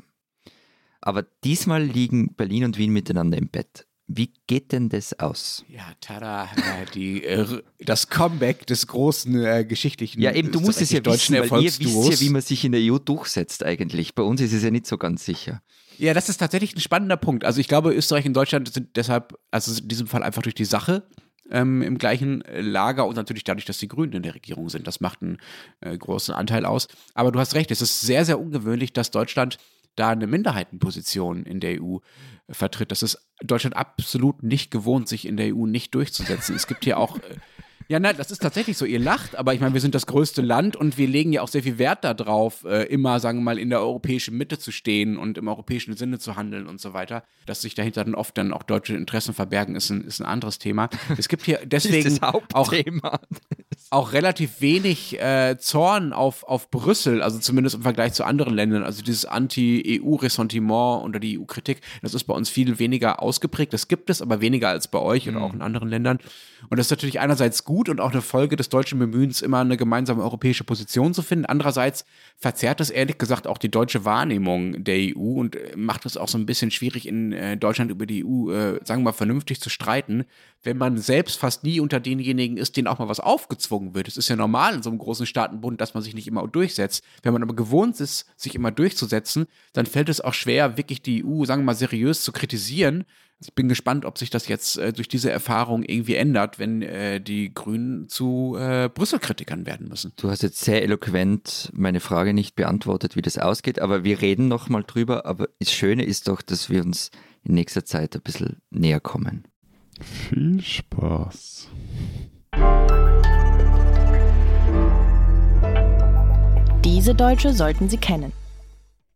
Speaker 1: Aber diesmal liegen Berlin und Wien miteinander im Bett. Wie geht denn das aus?
Speaker 3: Ja, tada, die, äh, das Comeback des großen äh, geschichtlichen
Speaker 1: Ja, eben, du musst es ja wissen, weil ihr wisst ja, wie man sich in der EU durchsetzt eigentlich. Bei uns ist es ja nicht so ganz sicher.
Speaker 3: Ja, das ist tatsächlich ein spannender Punkt. Also ich glaube, Österreich und Deutschland sind deshalb, also in diesem Fall einfach durch die Sache ähm, im gleichen Lager und natürlich dadurch, dass die Grünen in der Regierung sind. Das macht einen äh, großen Anteil aus. Aber du hast recht, es ist sehr, sehr ungewöhnlich, dass Deutschland da eine Minderheitenposition in der EU vertritt. Das ist Deutschland absolut nicht gewohnt, sich in der EU nicht durchzusetzen. es gibt hier auch äh, Ja, nein, das ist tatsächlich so. Ihr lacht, aber ich meine, wir sind das größte Land und wir legen ja auch sehr viel Wert darauf, äh, immer, sagen wir mal, in der europäischen Mitte zu stehen und im europäischen Sinne zu handeln und so weiter. Dass sich dahinter dann oft dann auch deutsche Interessen verbergen, ist ein, ist ein anderes Thema. Es gibt hier deswegen auch, auch relativ wenig äh, Zorn auf, auf Brüssel, also zumindest im Vergleich zu anderen Ländern. Also dieses Anti-EU-Ressentiment oder die EU-Kritik, das ist bei uns viel weniger ausgeprägt. Das gibt es, aber weniger als bei euch mhm. oder auch in anderen Ländern. Und das ist natürlich einerseits gut, gut und auch eine Folge des deutschen Bemühens, immer eine gemeinsame europäische Position zu finden. Andererseits verzerrt es ehrlich gesagt auch die deutsche Wahrnehmung der EU und äh, macht es auch so ein bisschen schwierig, in äh, Deutschland über die EU, äh, sagen wir mal, vernünftig zu streiten, wenn man selbst fast nie unter denjenigen ist, denen auch mal was aufgezwungen wird. Es ist ja normal in so einem großen Staatenbund, dass man sich nicht immer durchsetzt. Wenn man aber gewohnt ist, sich immer durchzusetzen, dann fällt es auch schwer, wirklich die EU, sagen wir mal, seriös zu kritisieren ich bin gespannt, ob sich das jetzt äh, durch diese Erfahrung irgendwie ändert, wenn äh, die Grünen zu äh, Brüssel-Kritikern werden müssen.
Speaker 1: Du hast jetzt sehr eloquent meine Frage nicht beantwortet, wie das ausgeht, aber wir reden noch mal drüber. Aber das Schöne ist doch, dass wir uns in nächster Zeit ein bisschen näher kommen.
Speaker 2: Viel Spaß.
Speaker 4: Diese Deutsche sollten Sie kennen.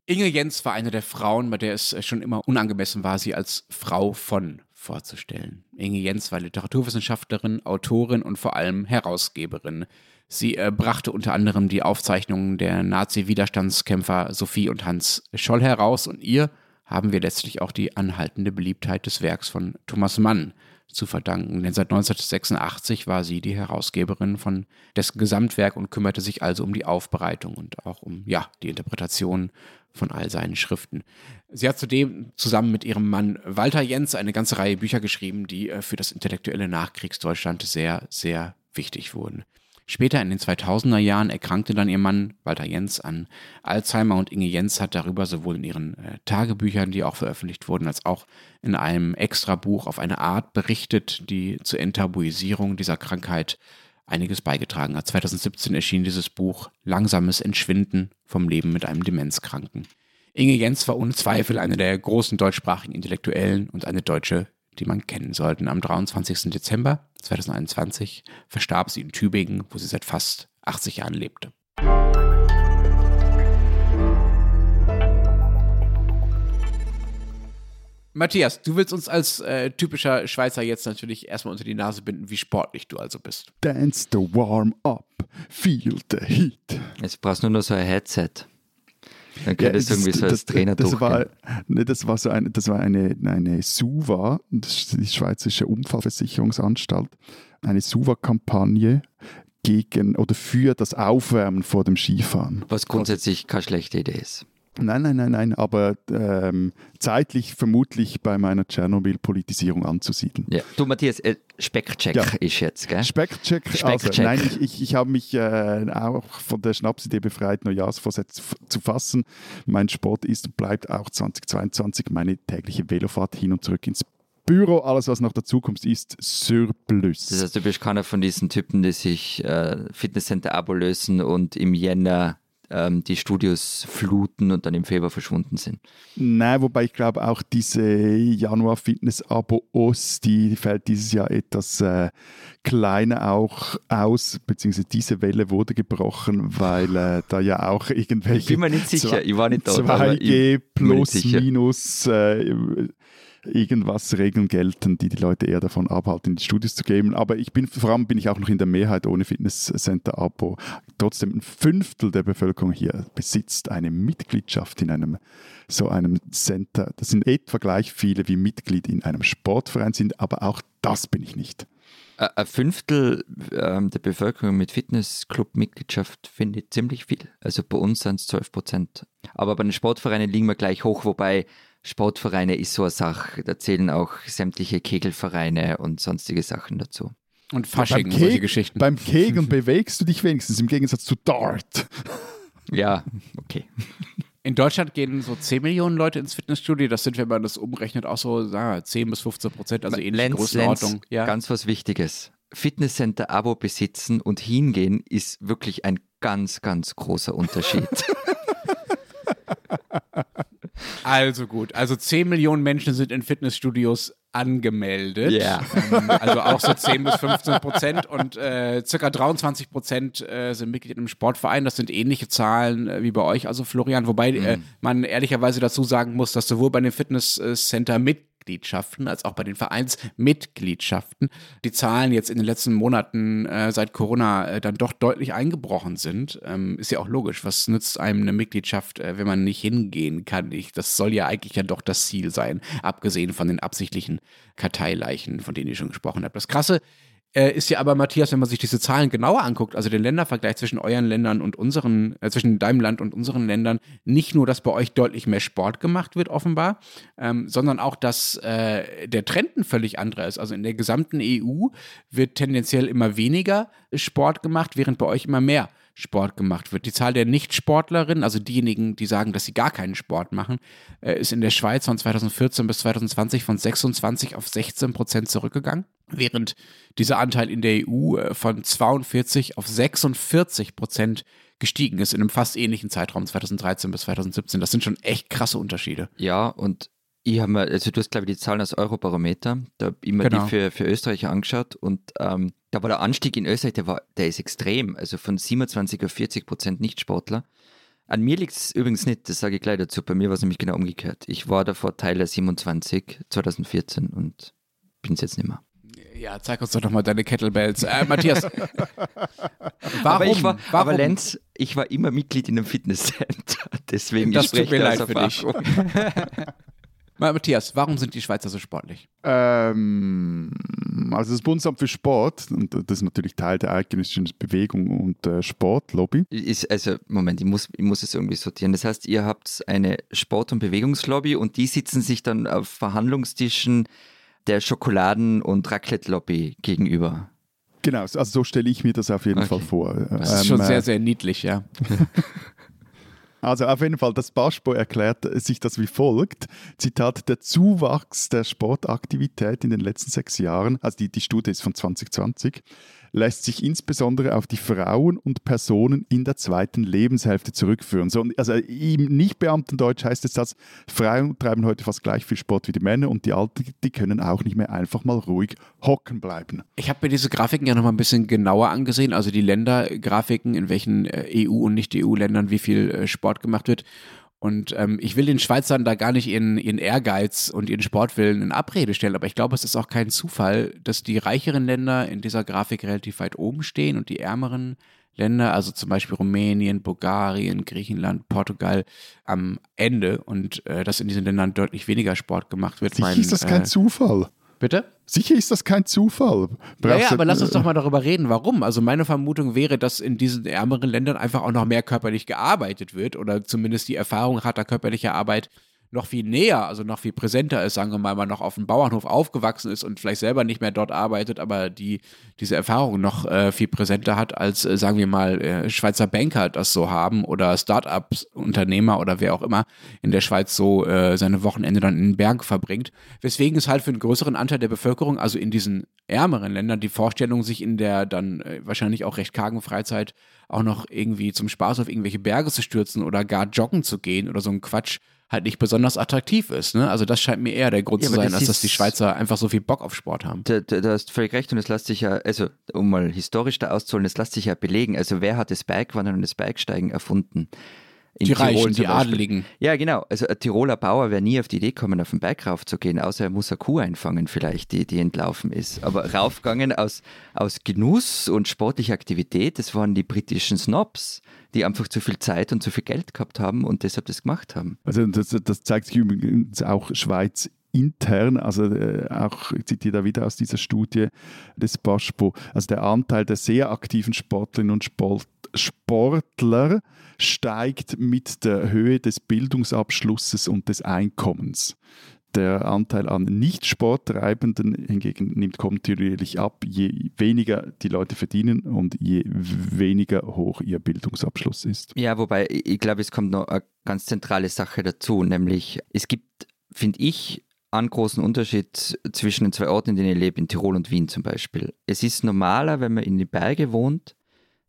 Speaker 3: Inge Jens war eine der Frauen, bei der es schon immer unangemessen war, sie als Frau von vorzustellen. Inge Jens war Literaturwissenschaftlerin, Autorin und vor allem Herausgeberin. Sie äh, brachte unter anderem die Aufzeichnungen der Nazi-Widerstandskämpfer Sophie und Hans Scholl heraus und ihr haben wir letztlich auch die anhaltende Beliebtheit des Werks von Thomas Mann zu verdanken, denn seit 1986 war sie die Herausgeberin von dessen Gesamtwerk und kümmerte sich also um die Aufbereitung und auch um ja, die Interpretation von all seinen Schriften. Sie hat zudem zusammen mit ihrem Mann Walter Jens eine ganze Reihe Bücher geschrieben, die äh, für das intellektuelle Nachkriegsdeutschland sehr, sehr wichtig wurden. Später in den 2000er Jahren erkrankte dann ihr Mann Walter Jens an Alzheimer und Inge Jens hat darüber sowohl in ihren äh, Tagebüchern, die auch veröffentlicht wurden, als auch in einem Extrabuch auf eine Art berichtet, die zur Enttabuisierung dieser Krankheit einiges beigetragen hat. 2017 erschien dieses Buch Langsames Entschwinden vom Leben mit einem Demenzkranken. Inge Jens war ohne Zweifel eine der großen deutschsprachigen Intellektuellen und eine Deutsche, die man kennen sollte. Am 23. Dezember 2021 verstarb sie in Tübingen, wo sie seit fast 80 Jahren lebte. Matthias, du willst uns als äh, typischer Schweizer jetzt natürlich erstmal unter die Nase binden, wie sportlich du also bist.
Speaker 2: Dance the warm up, feel the heat.
Speaker 1: Jetzt brauchst du nur noch so ein Headset. Dann könntest ja, du irgendwie so als Trainer
Speaker 2: das war, ne, das war so ein, das war eine, eine SUVA, das die Schweizerische Unfallversicherungsanstalt, eine SUVA-Kampagne gegen oder für das Aufwärmen vor dem Skifahren.
Speaker 1: Was grundsätzlich keine schlechte Idee ist.
Speaker 2: Nein, nein, nein, nein, aber ähm, zeitlich vermutlich bei meiner Tschernobyl-Politisierung anzusiedeln.
Speaker 1: Ja. Du, Matthias, äh, Speckcheck ja. ist jetzt, gell?
Speaker 2: Speckcheck, Speckcheck. Also, nein, ich, ich, ich habe mich äh, auch von der Schnapsidee befreit, Neujahrsvorsatz zu fassen. Mein Sport ist und bleibt auch 2022 meine tägliche Velofahrt hin und zurück ins Büro, alles was nach der Zukunft ist, Surplus.
Speaker 1: Das heißt, du bist keiner von diesen Typen, die sich äh, Fitnesscenter-Abo lösen und im Jänner ähm, die Studios fluten und dann im Februar verschwunden sind.
Speaker 2: Nein, wobei ich glaube auch diese Januar-Fitness-Abo-Os, die fällt dieses Jahr etwas äh, kleiner auch aus, beziehungsweise diese Welle wurde gebrochen, weil äh, da ja auch irgendwelche. Ich
Speaker 1: bin mir nicht sicher, ich war nicht da.
Speaker 2: 2G plus, minus. Äh, irgendwas Regeln gelten, die die Leute eher davon abhalten, in die Studios zu gehen. Aber ich bin, vor allem bin ich auch noch in der Mehrheit ohne Fitnesscenter-Abo. Trotzdem ein Fünftel der Bevölkerung hier besitzt eine Mitgliedschaft in einem so einem Center. Das sind etwa gleich viele wie Mitglied in einem Sportverein sind, aber auch das bin ich nicht.
Speaker 1: Ein Fünftel ähm, der Bevölkerung mit Fitnessclub-Mitgliedschaft finde ich ziemlich viel. Also bei uns sind es 12 Prozent. Aber bei den Sportvereinen liegen wir gleich hoch, wobei Sportvereine ist so eine Sache. Da zählen auch sämtliche Kegelvereine und sonstige Sachen dazu.
Speaker 3: Und Fasching, solche Geschichten.
Speaker 2: Beim Kegeln bewegst du dich wenigstens im Gegensatz zu Dart.
Speaker 1: Ja, okay.
Speaker 3: In Deutschland gehen so 10 Millionen Leute ins Fitnessstudio. Das sind, wenn man das umrechnet, auch so sagen 10 bis 15 Prozent, also ähnliche Lenz, Größenordnung. Lenz,
Speaker 1: ja. Ganz was Wichtiges. Fitnesscenter-Abo besitzen und hingehen ist wirklich ein ganz, ganz großer Unterschied.
Speaker 3: Also gut, also 10 Millionen Menschen sind in Fitnessstudios angemeldet.
Speaker 1: Ja.
Speaker 3: Ähm, also auch so 10 bis 15 Prozent und äh, circa 23 Prozent äh, sind Mitglied im Sportverein. Das sind ähnliche Zahlen äh, wie bei euch, also Florian. Wobei äh, man ehrlicherweise dazu sagen muss, dass sowohl bei den Fitnesscenter mit Mitgliedschaften als auch bei den Vereinsmitgliedschaften die Zahlen jetzt in den letzten Monaten äh, seit Corona äh, dann doch deutlich eingebrochen sind. Ähm, ist ja auch logisch. Was nützt einem eine Mitgliedschaft, äh, wenn man nicht hingehen kann? Ich, das soll ja eigentlich ja doch das Ziel sein, abgesehen von den absichtlichen Karteileichen, von denen ich schon gesprochen habe. Das Krasse äh, ist ja aber, Matthias, wenn man sich diese Zahlen genauer anguckt, also den Ländervergleich zwischen euren Ländern und unseren, äh, zwischen deinem Land und unseren Ländern, nicht nur, dass bei euch deutlich mehr Sport gemacht wird, offenbar, ähm, sondern auch, dass äh, der Trend ein völlig anderer ist. Also in der gesamten EU wird tendenziell immer weniger Sport gemacht, während bei euch immer mehr. Sport gemacht wird. Die Zahl der Nichtsportlerinnen, also diejenigen, die sagen, dass sie gar keinen Sport machen, äh, ist in der Schweiz von 2014 bis 2020 von 26 auf 16 Prozent zurückgegangen, während dieser Anteil in der EU äh, von 42 auf 46 Prozent gestiegen ist in einem fast ähnlichen Zeitraum 2013 bis 2017. Das sind schon echt krasse Unterschiede.
Speaker 1: Ja, und ich habe mir, also du hast glaube ich die Zahlen aus Eurobarometer, da habe ich mir
Speaker 3: Genau.
Speaker 1: die für, für Österreich angeschaut und ähm, da war der Anstieg in Österreich, der, war, der ist extrem, also von 27 auf 40 Prozent Nichtsportler. An mir liegt es übrigens nicht, das sage ich gleich dazu, bei mir war es nämlich genau umgekehrt. Ich war davor Teiler 27 2014 und bin es jetzt nicht mehr.
Speaker 3: Ja, zeig uns doch nochmal deine Kettlebells. Äh, Matthias, warum?
Speaker 1: aber ich war,
Speaker 3: warum?
Speaker 1: aber Lenz, ich war immer Mitglied in einem Fitnesscenter, deswegen
Speaker 3: Das
Speaker 1: ich spreche
Speaker 3: tut mir leid für dich. Matthias, warum sind die Schweizer so sportlich?
Speaker 2: Ähm, also das Bundesamt für Sport, und das ist natürlich Teil der eidgenössischen Bewegung und äh, Sportlobby.
Speaker 1: Ist, also, Moment, ich muss, ich muss es irgendwie sortieren. Das heißt, ihr habt eine Sport- und Bewegungslobby und die sitzen sich dann auf Verhandlungstischen der Schokoladen- und Raclette-Lobby gegenüber.
Speaker 2: Genau, also so stelle ich mir das auf jeden
Speaker 1: Okay.
Speaker 2: Fall vor.
Speaker 3: Das ist
Speaker 2: Ähm,
Speaker 3: schon
Speaker 2: äh,
Speaker 3: sehr, sehr niedlich, ja.
Speaker 2: Also auf jeden Fall, das BASPO erklärt sich das wie folgt. Zitat, der Zuwachs der Sportaktivität in den letzten sechs Jahren, also die, die Studie ist von 2020, lässt sich insbesondere auf die Frauen und Personen in der zweiten Lebenshälfte zurückführen. So, also im Nicht-Beamtendeutsch heißt es das, Frauen treiben heute fast gleich viel Sport wie die Männer und die Alten, die können auch nicht mehr einfach mal ruhig hocken bleiben.
Speaker 3: Ich habe mir diese Grafiken ja nochmal ein bisschen genauer angesehen, also die Ländergrafiken, in welchen äh, EU- und Nicht-EU-Ländern wie viel äh, Sport gemacht wird. Und ähm, ich will den Schweizern da gar nicht ihren, ihren Ehrgeiz und ihren Sportwillen in Abrede stellen, aber ich glaube, es ist auch kein Zufall, dass die reicheren Länder in dieser Grafik relativ weit oben stehen und die ärmeren Länder, also zum Beispiel Rumänien, Bulgarien, Griechenland, Portugal, am Ende und äh, dass in diesen Ländern deutlich weniger Sport gemacht wird.
Speaker 2: Sicher
Speaker 3: Mein,
Speaker 2: ist das kein
Speaker 3: äh,
Speaker 2: Zufall.
Speaker 3: Bitte?
Speaker 2: Sicher ist das kein Zufall.
Speaker 3: Ja,
Speaker 2: Brauchst
Speaker 3: ja,
Speaker 2: du-
Speaker 3: aber lass uns doch mal darüber reden, warum. Also meine Vermutung wäre, dass in diesen ärmeren Ländern einfach auch noch mehr körperlich gearbeitet wird oder zumindest die Erfahrung harter körperlicher Arbeit noch viel näher, also noch viel präsenter ist, sagen wir mal, man noch auf dem Bauernhof aufgewachsen ist und vielleicht selber nicht mehr dort arbeitet, aber die diese Erfahrung noch äh, viel präsenter hat, als, äh, sagen wir mal, äh, Schweizer Banker das so haben oder Start-ups-Unternehmer oder wer auch immer in der Schweiz so äh, seine Wochenende dann in den Berg verbringt. Weswegen es halt für einen größeren Anteil der Bevölkerung, also in diesen ärmeren Ländern, die Vorstellung, sich in der dann äh, wahrscheinlich auch recht kargen Freizeit auch noch irgendwie zum Spaß auf irgendwelche Berge zu stürzen oder gar joggen zu gehen oder so ein Quatsch halt nicht besonders attraktiv ist. Ne? Also das scheint mir eher der Grund
Speaker 1: Ja,
Speaker 3: zu sein,
Speaker 1: das
Speaker 3: als dass die Schweizer einfach so viel Bock auf Sport haben.
Speaker 1: Da, da, da hast du völlig recht und es lässt sich ja, also um mal historisch da auszuholen, es lässt sich ja belegen. Also wer hat das Bikewandern und das Bikesteigen erfunden? In
Speaker 3: Die
Speaker 1: Tirol
Speaker 3: Reichen, die. Adeligen.
Speaker 1: Ja, genau. Also ein Tiroler Bauer wäre nie auf die Idee gekommen, auf den Berg raufzugehen, außer er muss eine Kuh einfangen vielleicht, die, die entlaufen ist. Aber raufgegangen aus, aus Genuss und sportlicher Aktivität, das waren die britischen Snobs, die einfach zu viel Zeit und zu viel Geld gehabt haben und deshalb das gemacht haben.
Speaker 2: Also das, das zeigt sich übrigens auch Schweiz intern, also äh, auch, ich zitiere da wieder aus dieser Studie des BASPO, also der Anteil der sehr aktiven Sportlerinnen und Sport, Sportler steigt mit der Höhe des Bildungsabschlusses und des Einkommens. Der Anteil an Nicht-Sporttreibenden hingegen nimmt kontinuierlich ab, je weniger die Leute verdienen und je weniger hoch ihr Bildungsabschluss ist.
Speaker 1: Ja, wobei ich, glaube, es kommt noch eine ganz zentrale Sache dazu, nämlich es gibt, finde ich, einen großen Unterschied zwischen den zwei Orten, in denen ich lebe, in Tirol und Wien zum Beispiel. Es ist normaler, wenn man in die Berge wohnt,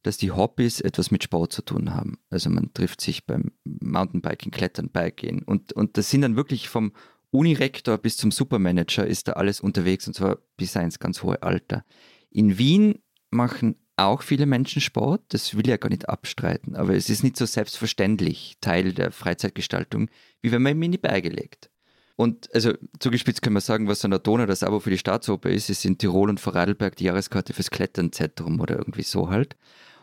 Speaker 1: dass die Hobbys etwas mit Sport zu tun haben. Also man trifft sich beim Mountainbiken, Klettern, Bikegehen und, und das sind dann wirklich vom Unirektor bis zum Supermanager ist da alles unterwegs und zwar bis ins ganz hohe Alter. In Wien machen auch viele Menschen Sport, das will ich ja gar nicht abstreiten, aber es ist nicht so selbstverständlich Teil der Freizeitgestaltung, wie wenn man ihn in die Berge legt. Und also zugespitzt kann man sagen, was an der Donau das Abo für die Staatsoper ist, ist in Tirol und Vorarlberg die Jahreskarte fürs Kletternzentrum oder irgendwie so halt.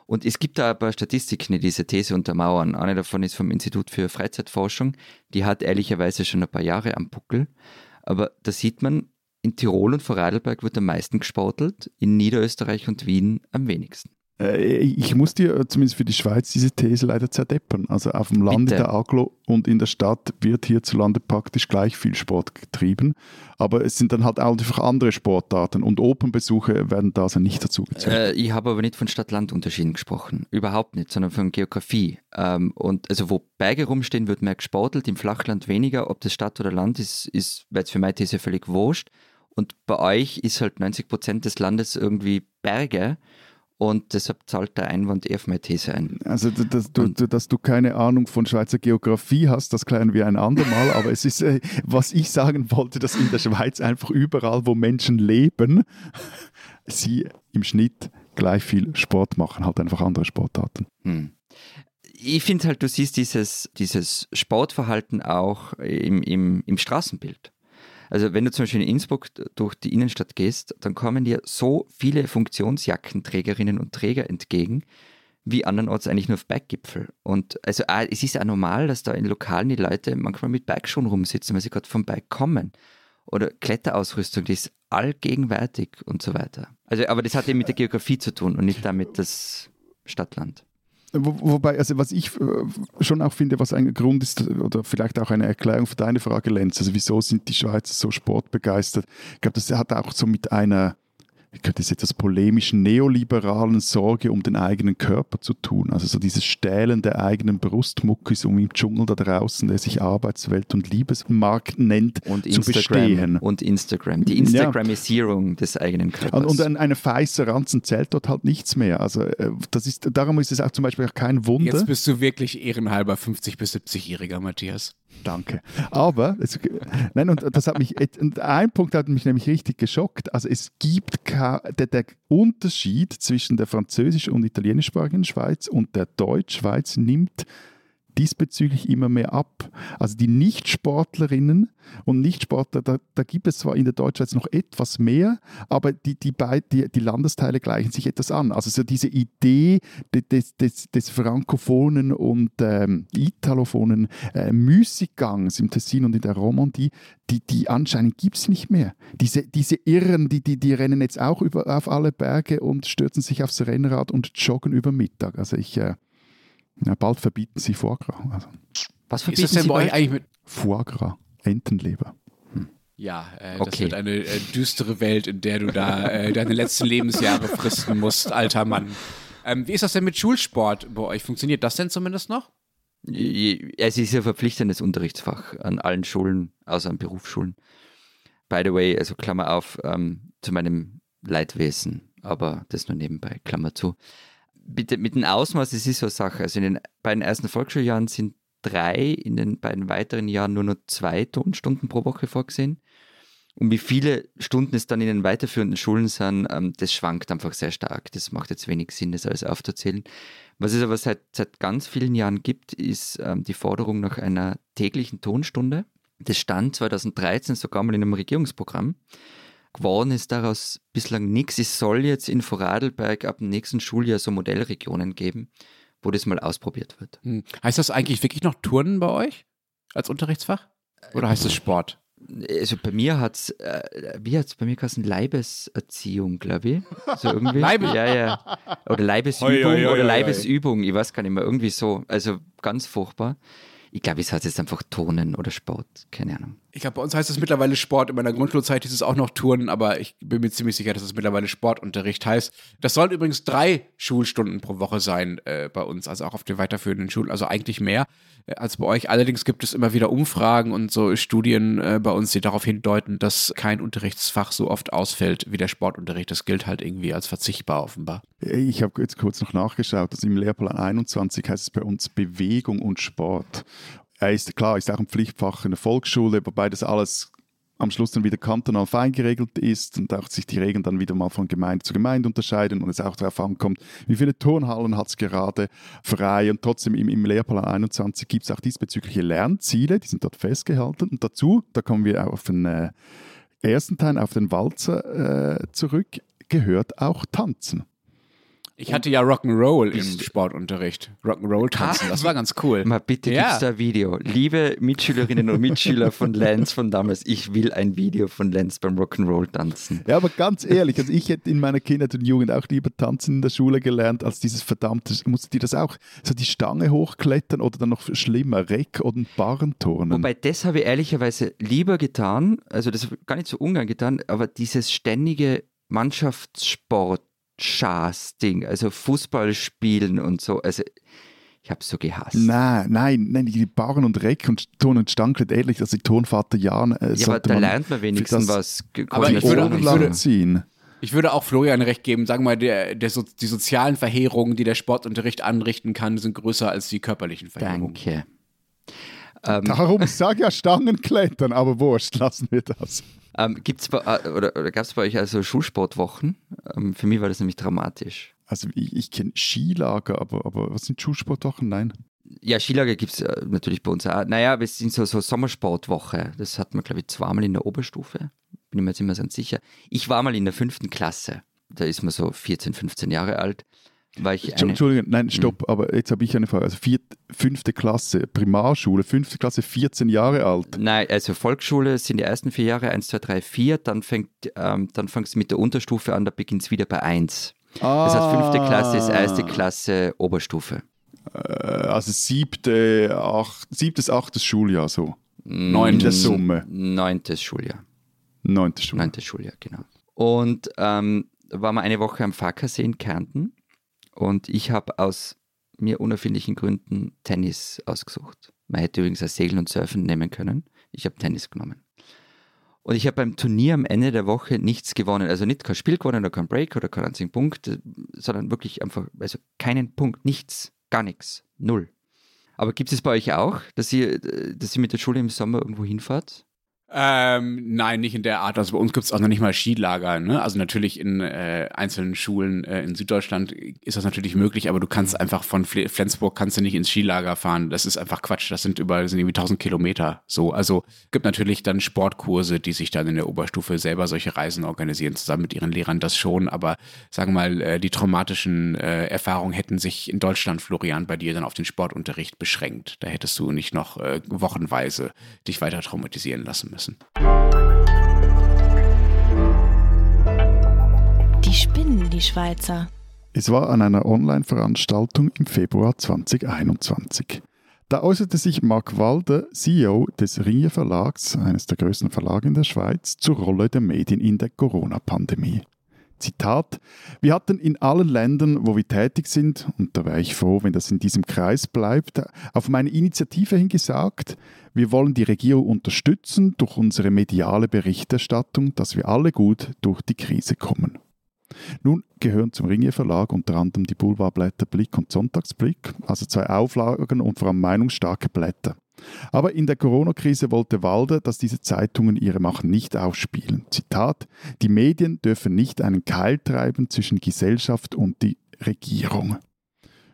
Speaker 1: Und es gibt da ein paar Statistiken, die diese These untermauern. Eine davon ist vom Institut für Freizeitforschung. Die hat ehrlicherweise schon ein paar Jahre am Buckel. Aber da sieht man, in Tirol und Vorarlberg wird am meisten gesportelt, in Niederösterreich und Wien am wenigsten.
Speaker 2: Äh, ich muss dir äh, zumindest für die Schweiz diese These leider zerdeppern. Also auf dem Land
Speaker 1: Bitte.
Speaker 2: der Aglo und in der Stadt wird hierzulande praktisch gleich viel Sport getrieben. Aber es sind dann halt auch einfach andere Sportarten und Opernbesuche werden da also nicht dazu gezählt.
Speaker 1: Äh, ich habe aber nicht von Stadt-Land-Unterschieden gesprochen. Überhaupt nicht, sondern von Geografie. Ähm, und also wo Berge rumstehen, wird mehr gesportelt, im Flachland weniger. Ob das Stadt oder Land ist, ist jetzt für meine These völlig wurscht. Und bei euch ist halt 90 Prozent des Landes irgendwie Berge. Und deshalb zahlt der Einwand eher auf meine These ein.
Speaker 2: Also, dass du, du- dass du keine Ahnung von Schweizer Geografie hast, das klären wir ein andermal. Aber es ist, äh, was ich sagen wollte, dass in der Schweiz einfach überall, wo Menschen leben, sie im Schnitt gleich viel Sport machen, halt einfach andere Sportarten.
Speaker 1: Hm. Ich finde halt, du siehst dieses, dieses Sportverhalten auch im, im, im Straßenbild. Also wenn du zum Beispiel in Innsbruck durch die Innenstadt gehst, dann kommen dir so viele Funktionsjackenträgerinnen und Träger entgegen, wie andernorts eigentlich nur auf Berggipfel. Und also auch, es ist ja normal, dass da in Lokalen die Leute manchmal mit Bergschuhen rumsitzen, weil sie gerade vom Berg kommen. Oder Kletterausrüstung, die ist allgegenwärtig und so weiter. Also, aber das hat eben mit der Geografie zu tun und nicht damit das Stadtland.
Speaker 2: Wo, wobei, also was ich äh, schon auch finde, was ein Grund ist, oder vielleicht auch eine Erklärung für deine Frage, Lenz, also wieso sind die Schweizer so sportbegeistert? Ich glaube, das hat auch so mit einer, ich könnte es etwas polemischen, neoliberalen Sorge um den eigenen Körper zu tun. Also so dieses Stählen der eigenen Brustmuckis, um im Dschungel da draußen, der sich Arbeitswelt und Liebesmarkt nennt,
Speaker 1: und
Speaker 2: zu
Speaker 1: Instagram
Speaker 2: bestehen.
Speaker 1: und Instagram. Die
Speaker 2: Ja.
Speaker 1: Instagramisierung des eigenen Körpers.
Speaker 2: Und, und ein, eine feiße Ranzen zählt dort halt nichts mehr. Also äh, das ist, darum ist es auch zum Beispiel auch kein Wunder.
Speaker 3: Jetzt bist du wirklich ehrenhalber 50- bis 70-Jähriger, Matthias.
Speaker 2: Danke. Aber, es, nein, und das hat mich, ein Punkt hat mich nämlich richtig geschockt. Also es gibt der, der Unterschied zwischen der französisch- und italienischsprachigen Schweiz und der Deutschschweiz nimmt diesbezüglich immer mehr ab. Also die Nichtsportlerinnen und Nichtsportler, da, da gibt es zwar in der Deutschschweiz noch etwas mehr, aber die, die, beid, die, die Landesteile gleichen sich etwas an. Also so diese Idee de- des, des, des frankophonen und ähm, italophonen äh, Müßiggangs im Tessin und in der Romandie, die, die anscheinend gibt es nicht mehr. Diese, diese Irren, die, die, die rennen jetzt auch über, auf alle Berge und stürzen sich aufs Rennrad und joggen über Mittag. Also ich, äh, na, bald verbieten sie Foie Gras. Also
Speaker 1: Was
Speaker 3: Ist
Speaker 1: verbieten
Speaker 3: das denn
Speaker 1: Sie
Speaker 3: bei euch
Speaker 1: bald?
Speaker 3: eigentlich mit.
Speaker 2: Foie Gras, Entenleber.
Speaker 3: Ja, äh, das
Speaker 1: Okay.
Speaker 3: wird eine äh, düstere Welt, in der du da äh, deine letzten Lebensjahre fristen musst, alter Mann. Ähm, wie ist das denn mit Schulsport bei euch? Funktioniert das denn zumindest noch?
Speaker 1: Es ist ein verpflichtendes Unterrichtsfach an allen Schulen, außer an Berufsschulen. By the way, also Klammer auf, ähm, zu meinem Leidwesen, aber das nur nebenbei, Klammer zu. Bitte, mit dem Ausmaß, es ist so eine Sache. Also in den beiden ersten Volksschuljahren sind drei, in den beiden weiteren Jahren nur noch zwei Tonstunden pro Woche vorgesehen. Und wie viele Stunden es dann in den weiterführenden Schulen sind, ähm, das schwankt einfach sehr stark. Das macht jetzt wenig Sinn, das alles aufzuzählen. Was es aber seit, seit ganz vielen Jahren gibt, ist ähm, die Forderung nach einer täglichen Tonstunde. Das stand 2013 sogar mal in einem Regierungsprogramm. Geworden ist daraus bislang nichts. Es soll jetzt in Vorarlberg ab dem nächsten Schuljahr so Modellregionen geben, wo das mal ausprobiert wird.
Speaker 3: Hm. Heißt das eigentlich wirklich noch Turnen bei euch als Unterrichtsfach? Oder heißt es Sport?
Speaker 1: Also bei mir hat es, äh, wie hat es bei mir geheißen? Leibeserziehung, glaube ich. So irgendwie.
Speaker 3: Leibe-
Speaker 1: Ja, ja. Oder Leibesübung
Speaker 3: Hoi, hoi, hoi,
Speaker 1: oder. Leibesübung, ich weiß gar nicht mehr, irgendwie so. Also ganz furchtbar. Ich glaube, es heißt jetzt einfach Tonen oder Sport, keine Ahnung.
Speaker 3: Ich glaube, bei uns heißt es mittlerweile Sport. In meiner Grundschulzeit hieß es auch noch Turnen, aber ich bin mir ziemlich sicher, dass es mittlerweile Sportunterricht heißt. Das sollen übrigens drei Schulstunden pro Woche sein äh, bei uns, also auch auf den weiterführenden Schulen, also eigentlich mehr äh, als bei euch. Allerdings gibt es immer wieder Umfragen und so Studien äh, bei uns, die darauf hindeuten, dass kein Unterrichtsfach so oft ausfällt wie der Sportunterricht. Das gilt halt irgendwie als verzichtbar offenbar.
Speaker 2: Ich habe jetzt kurz noch nachgeschaut, also im Lehrplan 21 heißt es bei uns Bewegung und Sport. er ist klar, ist auch ein Pflichtfach in der Volksschule, wobei das alles am Schluss dann wieder kantonal fein geregelt ist und auch sich die Regeln dann wieder mal von Gemeinde zu Gemeinde unterscheiden und es auch darauf ankommt, wie viele Turnhallen hat es gerade frei und trotzdem im, im Lehrplan 21 gibt es auch diesbezügliche Lernziele, die sind dort festgehalten und dazu, da kommen wir auf den äh, ersten Teil, auf den Walzer äh, zurück, gehört auch Tanzen.
Speaker 3: Ich hatte ja Rock'n'Roll im Sportunterricht. Rock'n'Roll tanzen, das war ganz cool.
Speaker 1: Mal bitte
Speaker 3: Ja.
Speaker 1: gibt's da ein Video. Liebe Mitschülerinnen und Mitschüler von Lenz von damals, ich will ein Video von Lenz beim Rock'n'Roll tanzen.
Speaker 2: Ja, aber ganz ehrlich, also ich hätte in meiner Kindheit und Jugend auch lieber tanzen in der Schule gelernt, als dieses verdammte, musstet ihr das auch, so die Stange hochklettern oder dann noch schlimmer, Reck- oder Barrenturnen?
Speaker 1: Wobei, das habe ich ehrlicherweise lieber getan, also das habe ich gar nicht so ungern getan, aber dieses ständige Mannschaftssport Schaß-Ding, also Fußball spielen und so, also ich habe es so gehasst.
Speaker 2: Nein, nein, nein, die Barren und Reck und Turn und Stanklet, ehrlich, also die Turnvater Jahren äh,
Speaker 1: ja, aber da
Speaker 2: man
Speaker 1: lernt man wenigstens was.
Speaker 3: Aber
Speaker 2: die
Speaker 3: ich würde-
Speaker 2: Ohren
Speaker 3: ich würde-
Speaker 2: ziehen.
Speaker 3: Ich würde auch Florian recht geben, sagen wir mal, der, der so, die sozialen Verheerungen, die der Sportunterricht anrichten kann, sind größer als die körperlichen Verheerungen.
Speaker 1: Danke. Ähm,
Speaker 2: Darum sag ja Stangenklettern, aber wurscht, lassen wir das.
Speaker 1: ähm, gibt's bei, äh, oder oder gab es bei euch also Schulsportwochen? Ähm, für mich war das nämlich dramatisch.
Speaker 2: Also ich, ich kenne Skilager, aber, aber was sind Schulsportwochen? Nein.
Speaker 1: Ja, Skilager gibt es äh, natürlich bei uns auch. Naja, wir sind so, so Sommersportwoche. Das hat man, glaube ich, zweimal in der Oberstufe. Bin ich mir jetzt immer ganz sicher. Ich war mal in der fünften Klasse. Da ist man so 14, 15 Jahre alt. War ich eine,
Speaker 2: Entschuldigung,
Speaker 1: Mhm.
Speaker 2: nein, stopp, aber jetzt habe ich eine Frage. Also vier, fünfte Klasse, Primarschule, fünfte Klasse, 14 Jahre alt.
Speaker 1: Nein, also Volksschule sind die ersten vier Jahre, 1, 2, 3, 4. Dann, fängt, ähm, dann fängst du mit der Unterstufe an, da beginnt es wieder bei 1. Das heißt, fünfte Klasse ist erste Klasse Oberstufe.
Speaker 2: Äh, Also siebte, acht, siebtes, achtes Schuljahr so.
Speaker 3: Neun.
Speaker 2: In der Summe.
Speaker 1: Neuntes Schuljahr.
Speaker 2: Neuntes Schuljahr.
Speaker 1: Neuntes Schuljahr, genau. Und ähm, waren wir eine Woche am Farkasee in Kärnten und ich habe aus mir unerfindlichen Gründen Tennis ausgesucht. Man hätte übrigens auch Segeln und Surfen nehmen können. Ich habe Tennis genommen. Und ich habe beim Turnier am Ende der Woche nichts gewonnen. Also nicht kein Spiel gewonnen oder kein Break oder keinen einzigen Punkt, äh, sondern wirklich einfach, also keinen Punkt, nichts, gar nichts, null. Aber gibt es bei euch auch, dass ihr, äh, dass ihr mit der Schule im Sommer irgendwo hinfahrt?
Speaker 3: Ähm, nein, nicht in der Art. Also bei uns gibt es auch noch nicht mal Skilager. Ne? Also natürlich in äh, einzelnen Schulen äh, in Süddeutschland ist das natürlich möglich, aber du kannst einfach von Fle Flensburg kannst du nicht ins Skilager fahren. Das ist einfach Quatsch. Das sind über das sind irgendwie 1000 Kilometer. So, also gibt natürlich dann Sportkurse, die sich dann in der Oberstufe selber solche Reisen organisieren, zusammen mit ihren Lehrern. Das schon, aber sagen wir mal, äh, die traumatischen äh, Erfahrungen hätten sich in Deutschland, Florian, bei dir dann auf den Sportunterricht beschränkt. Da hättest du nicht noch äh, wochenweise dich weiter traumatisieren lassen müssen.
Speaker 4: Die spinnen, die Schweizer.
Speaker 2: Es war an einer Online-Veranstaltung im Februar 2021. Da äußerte sich Mark Walder, CEO des Ringier Verlags, eines der größten Verlage in der Schweiz, zur Rolle der Medien in der Corona-Pandemie. Zitat: Wir hatten in allen Ländern, wo wir tätig sind, und da wäre ich froh, wenn das in diesem Kreis bleibt, auf meine Initiative hin gesagt, wir wollen die Regierung unterstützen durch unsere mediale Berichterstattung, dass wir alle gut durch die Krise kommen. Nun gehören zum Ringier Verlag unter anderem die Boulevardblätter Blick und Sonntagsblick, also zwei Auflagen und vor allem meinungsstarke Blätter. Aber in der Corona-Krise wollte Walder, dass diese Zeitungen ihre Macht nicht ausspielen. Zitat: Die Medien dürfen nicht einen Keil treiben zwischen Gesellschaft und die Regierung.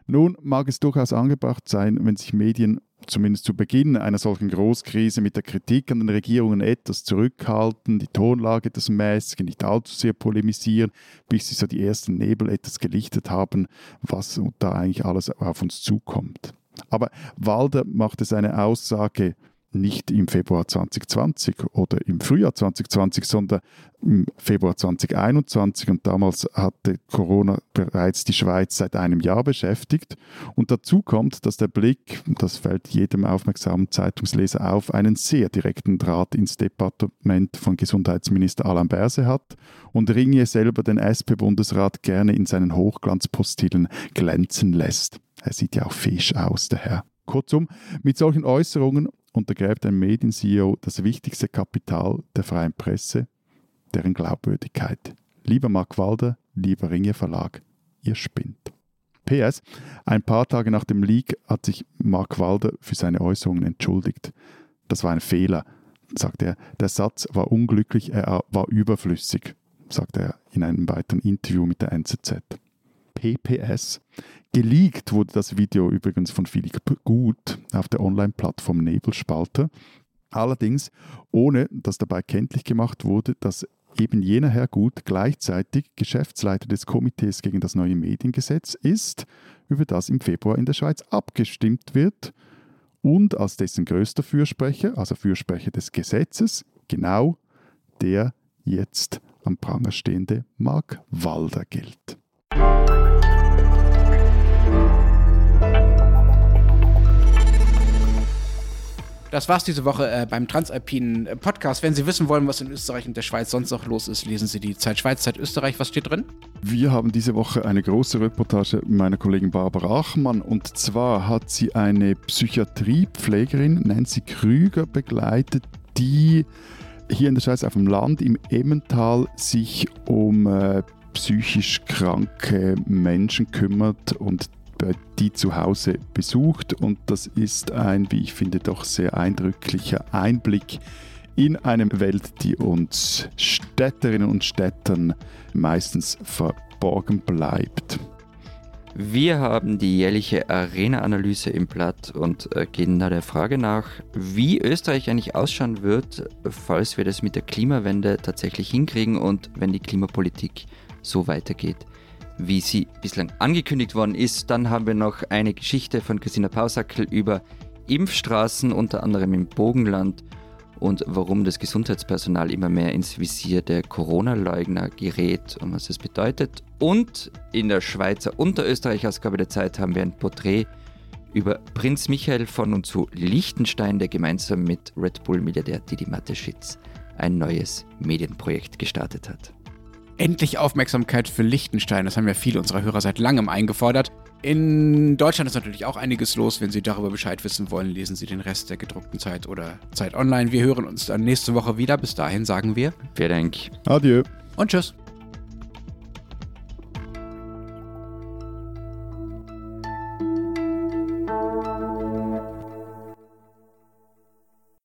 Speaker 2: Nun mag es durchaus angebracht sein, wenn sich Medien zumindest zu Beginn einer solchen Großkrise mit der Kritik an den Regierungen etwas zurückhalten, die Tonlage etwas mäßigen, nicht allzu sehr polemisieren, bis sie so die ersten Nebel etwas gelichtet haben, was da eigentlich alles auf uns zukommt. Aber Walder machte seine Aussage nicht im Februar 2020 oder im Frühjahr 2020, sondern im Februar 2021 und damals hatte Corona bereits die Schweiz seit einem Jahr beschäftigt. Und dazu kommt, dass der Blick, das fällt jedem aufmerksamen Zeitungsleser auf, einen sehr direkten Draht ins Departement von Gesundheitsminister Alain Berse hat und Ringier selber den SP-Bundesrat gerne in seinen Hochglanzpostillen glänzen lässt. Er sieht ja auch fesch aus, der Herr. Kurzum, mit solchen Äußerungen untergräbt ein Medien-CEO das wichtigste Kapital der freien Presse, deren Glaubwürdigkeit. Lieber Mark Walder, lieber Ringier Verlag, ihr spinnt. PS, ein paar Tage nach dem Leak hat sich Mark Walder für seine Äußerungen entschuldigt. Das war ein Fehler, sagt er. Der Satz war unglücklich, er war überflüssig, sagt er in einem weiteren Interview mit der NZZ. PPS. Geleakt wurde das Video übrigens von Philipp Gut auf der Online-Plattform Nebelspalter. Allerdings ohne, dass dabei kenntlich gemacht wurde, dass eben jener Herr Gut gleichzeitig Geschäftsleiter des Komitees gegen das neue Mediengesetz ist, über das im Februar in der Schweiz abgestimmt wird und als dessen größter Fürsprecher, also Fürsprecher des Gesetzes, genau der jetzt am Pranger stehende Mark Walder gilt.
Speaker 3: Das war's diese Woche äh, beim Transalpinen äh, Podcast. Wenn Sie wissen wollen, was in Österreich und der Schweiz sonst noch los ist, lesen Sie die Zeit Schweiz, Zeit Österreich. Was steht drin?
Speaker 2: Wir haben diese Woche eine große Reportage meiner Kollegin Barbara Achmann. Und zwar hat sie eine Psychiatriepflegerin, Nancy Krüger, begleitet, die hier in der Schweiz auf dem Land im Emmental sich um äh, psychisch kranke Menschen kümmert und die zu Hause besucht und das ist ein, wie ich finde, doch sehr eindrücklicher Einblick in eine Welt, die uns Städterinnen und Städtern meistens verborgen bleibt.
Speaker 1: Wir haben die jährliche Arena-Analyse im Blatt und äh, gehen da der Frage nach, wie Österreich eigentlich ausschauen wird, falls wir das mit der Klimawende tatsächlich hinkriegen und wenn die Klimapolitik so weitergeht wie sie bislang angekündigt worden ist. Dann haben wir noch eine Geschichte von Christina Pausackel über Impfstraßen, unter anderem im Bogenland und warum das Gesundheitspersonal immer mehr ins Visier der Corona-Leugner gerät und was es bedeutet. Und in der Schweizer und der Österreich-Ausgabe der Zeit haben wir ein Porträt über Prinz Michael von und zu Liechtenstein, der gemeinsam mit Red Bull-Milliardär Didi Mateschitz ein neues Medienprojekt gestartet hat.
Speaker 3: Endlich Aufmerksamkeit für Liechtenstein. Das haben ja viele unserer Hörer seit langem eingefordert. In Deutschland ist natürlich auch einiges los. Wenn Sie darüber Bescheid wissen wollen, lesen Sie den Rest der gedruckten Zeit oder Zeit online. Wir hören uns dann nächste Woche wieder. Bis dahin sagen wir.
Speaker 1: Vielen Dank.
Speaker 2: Adieu.
Speaker 3: Und tschüss.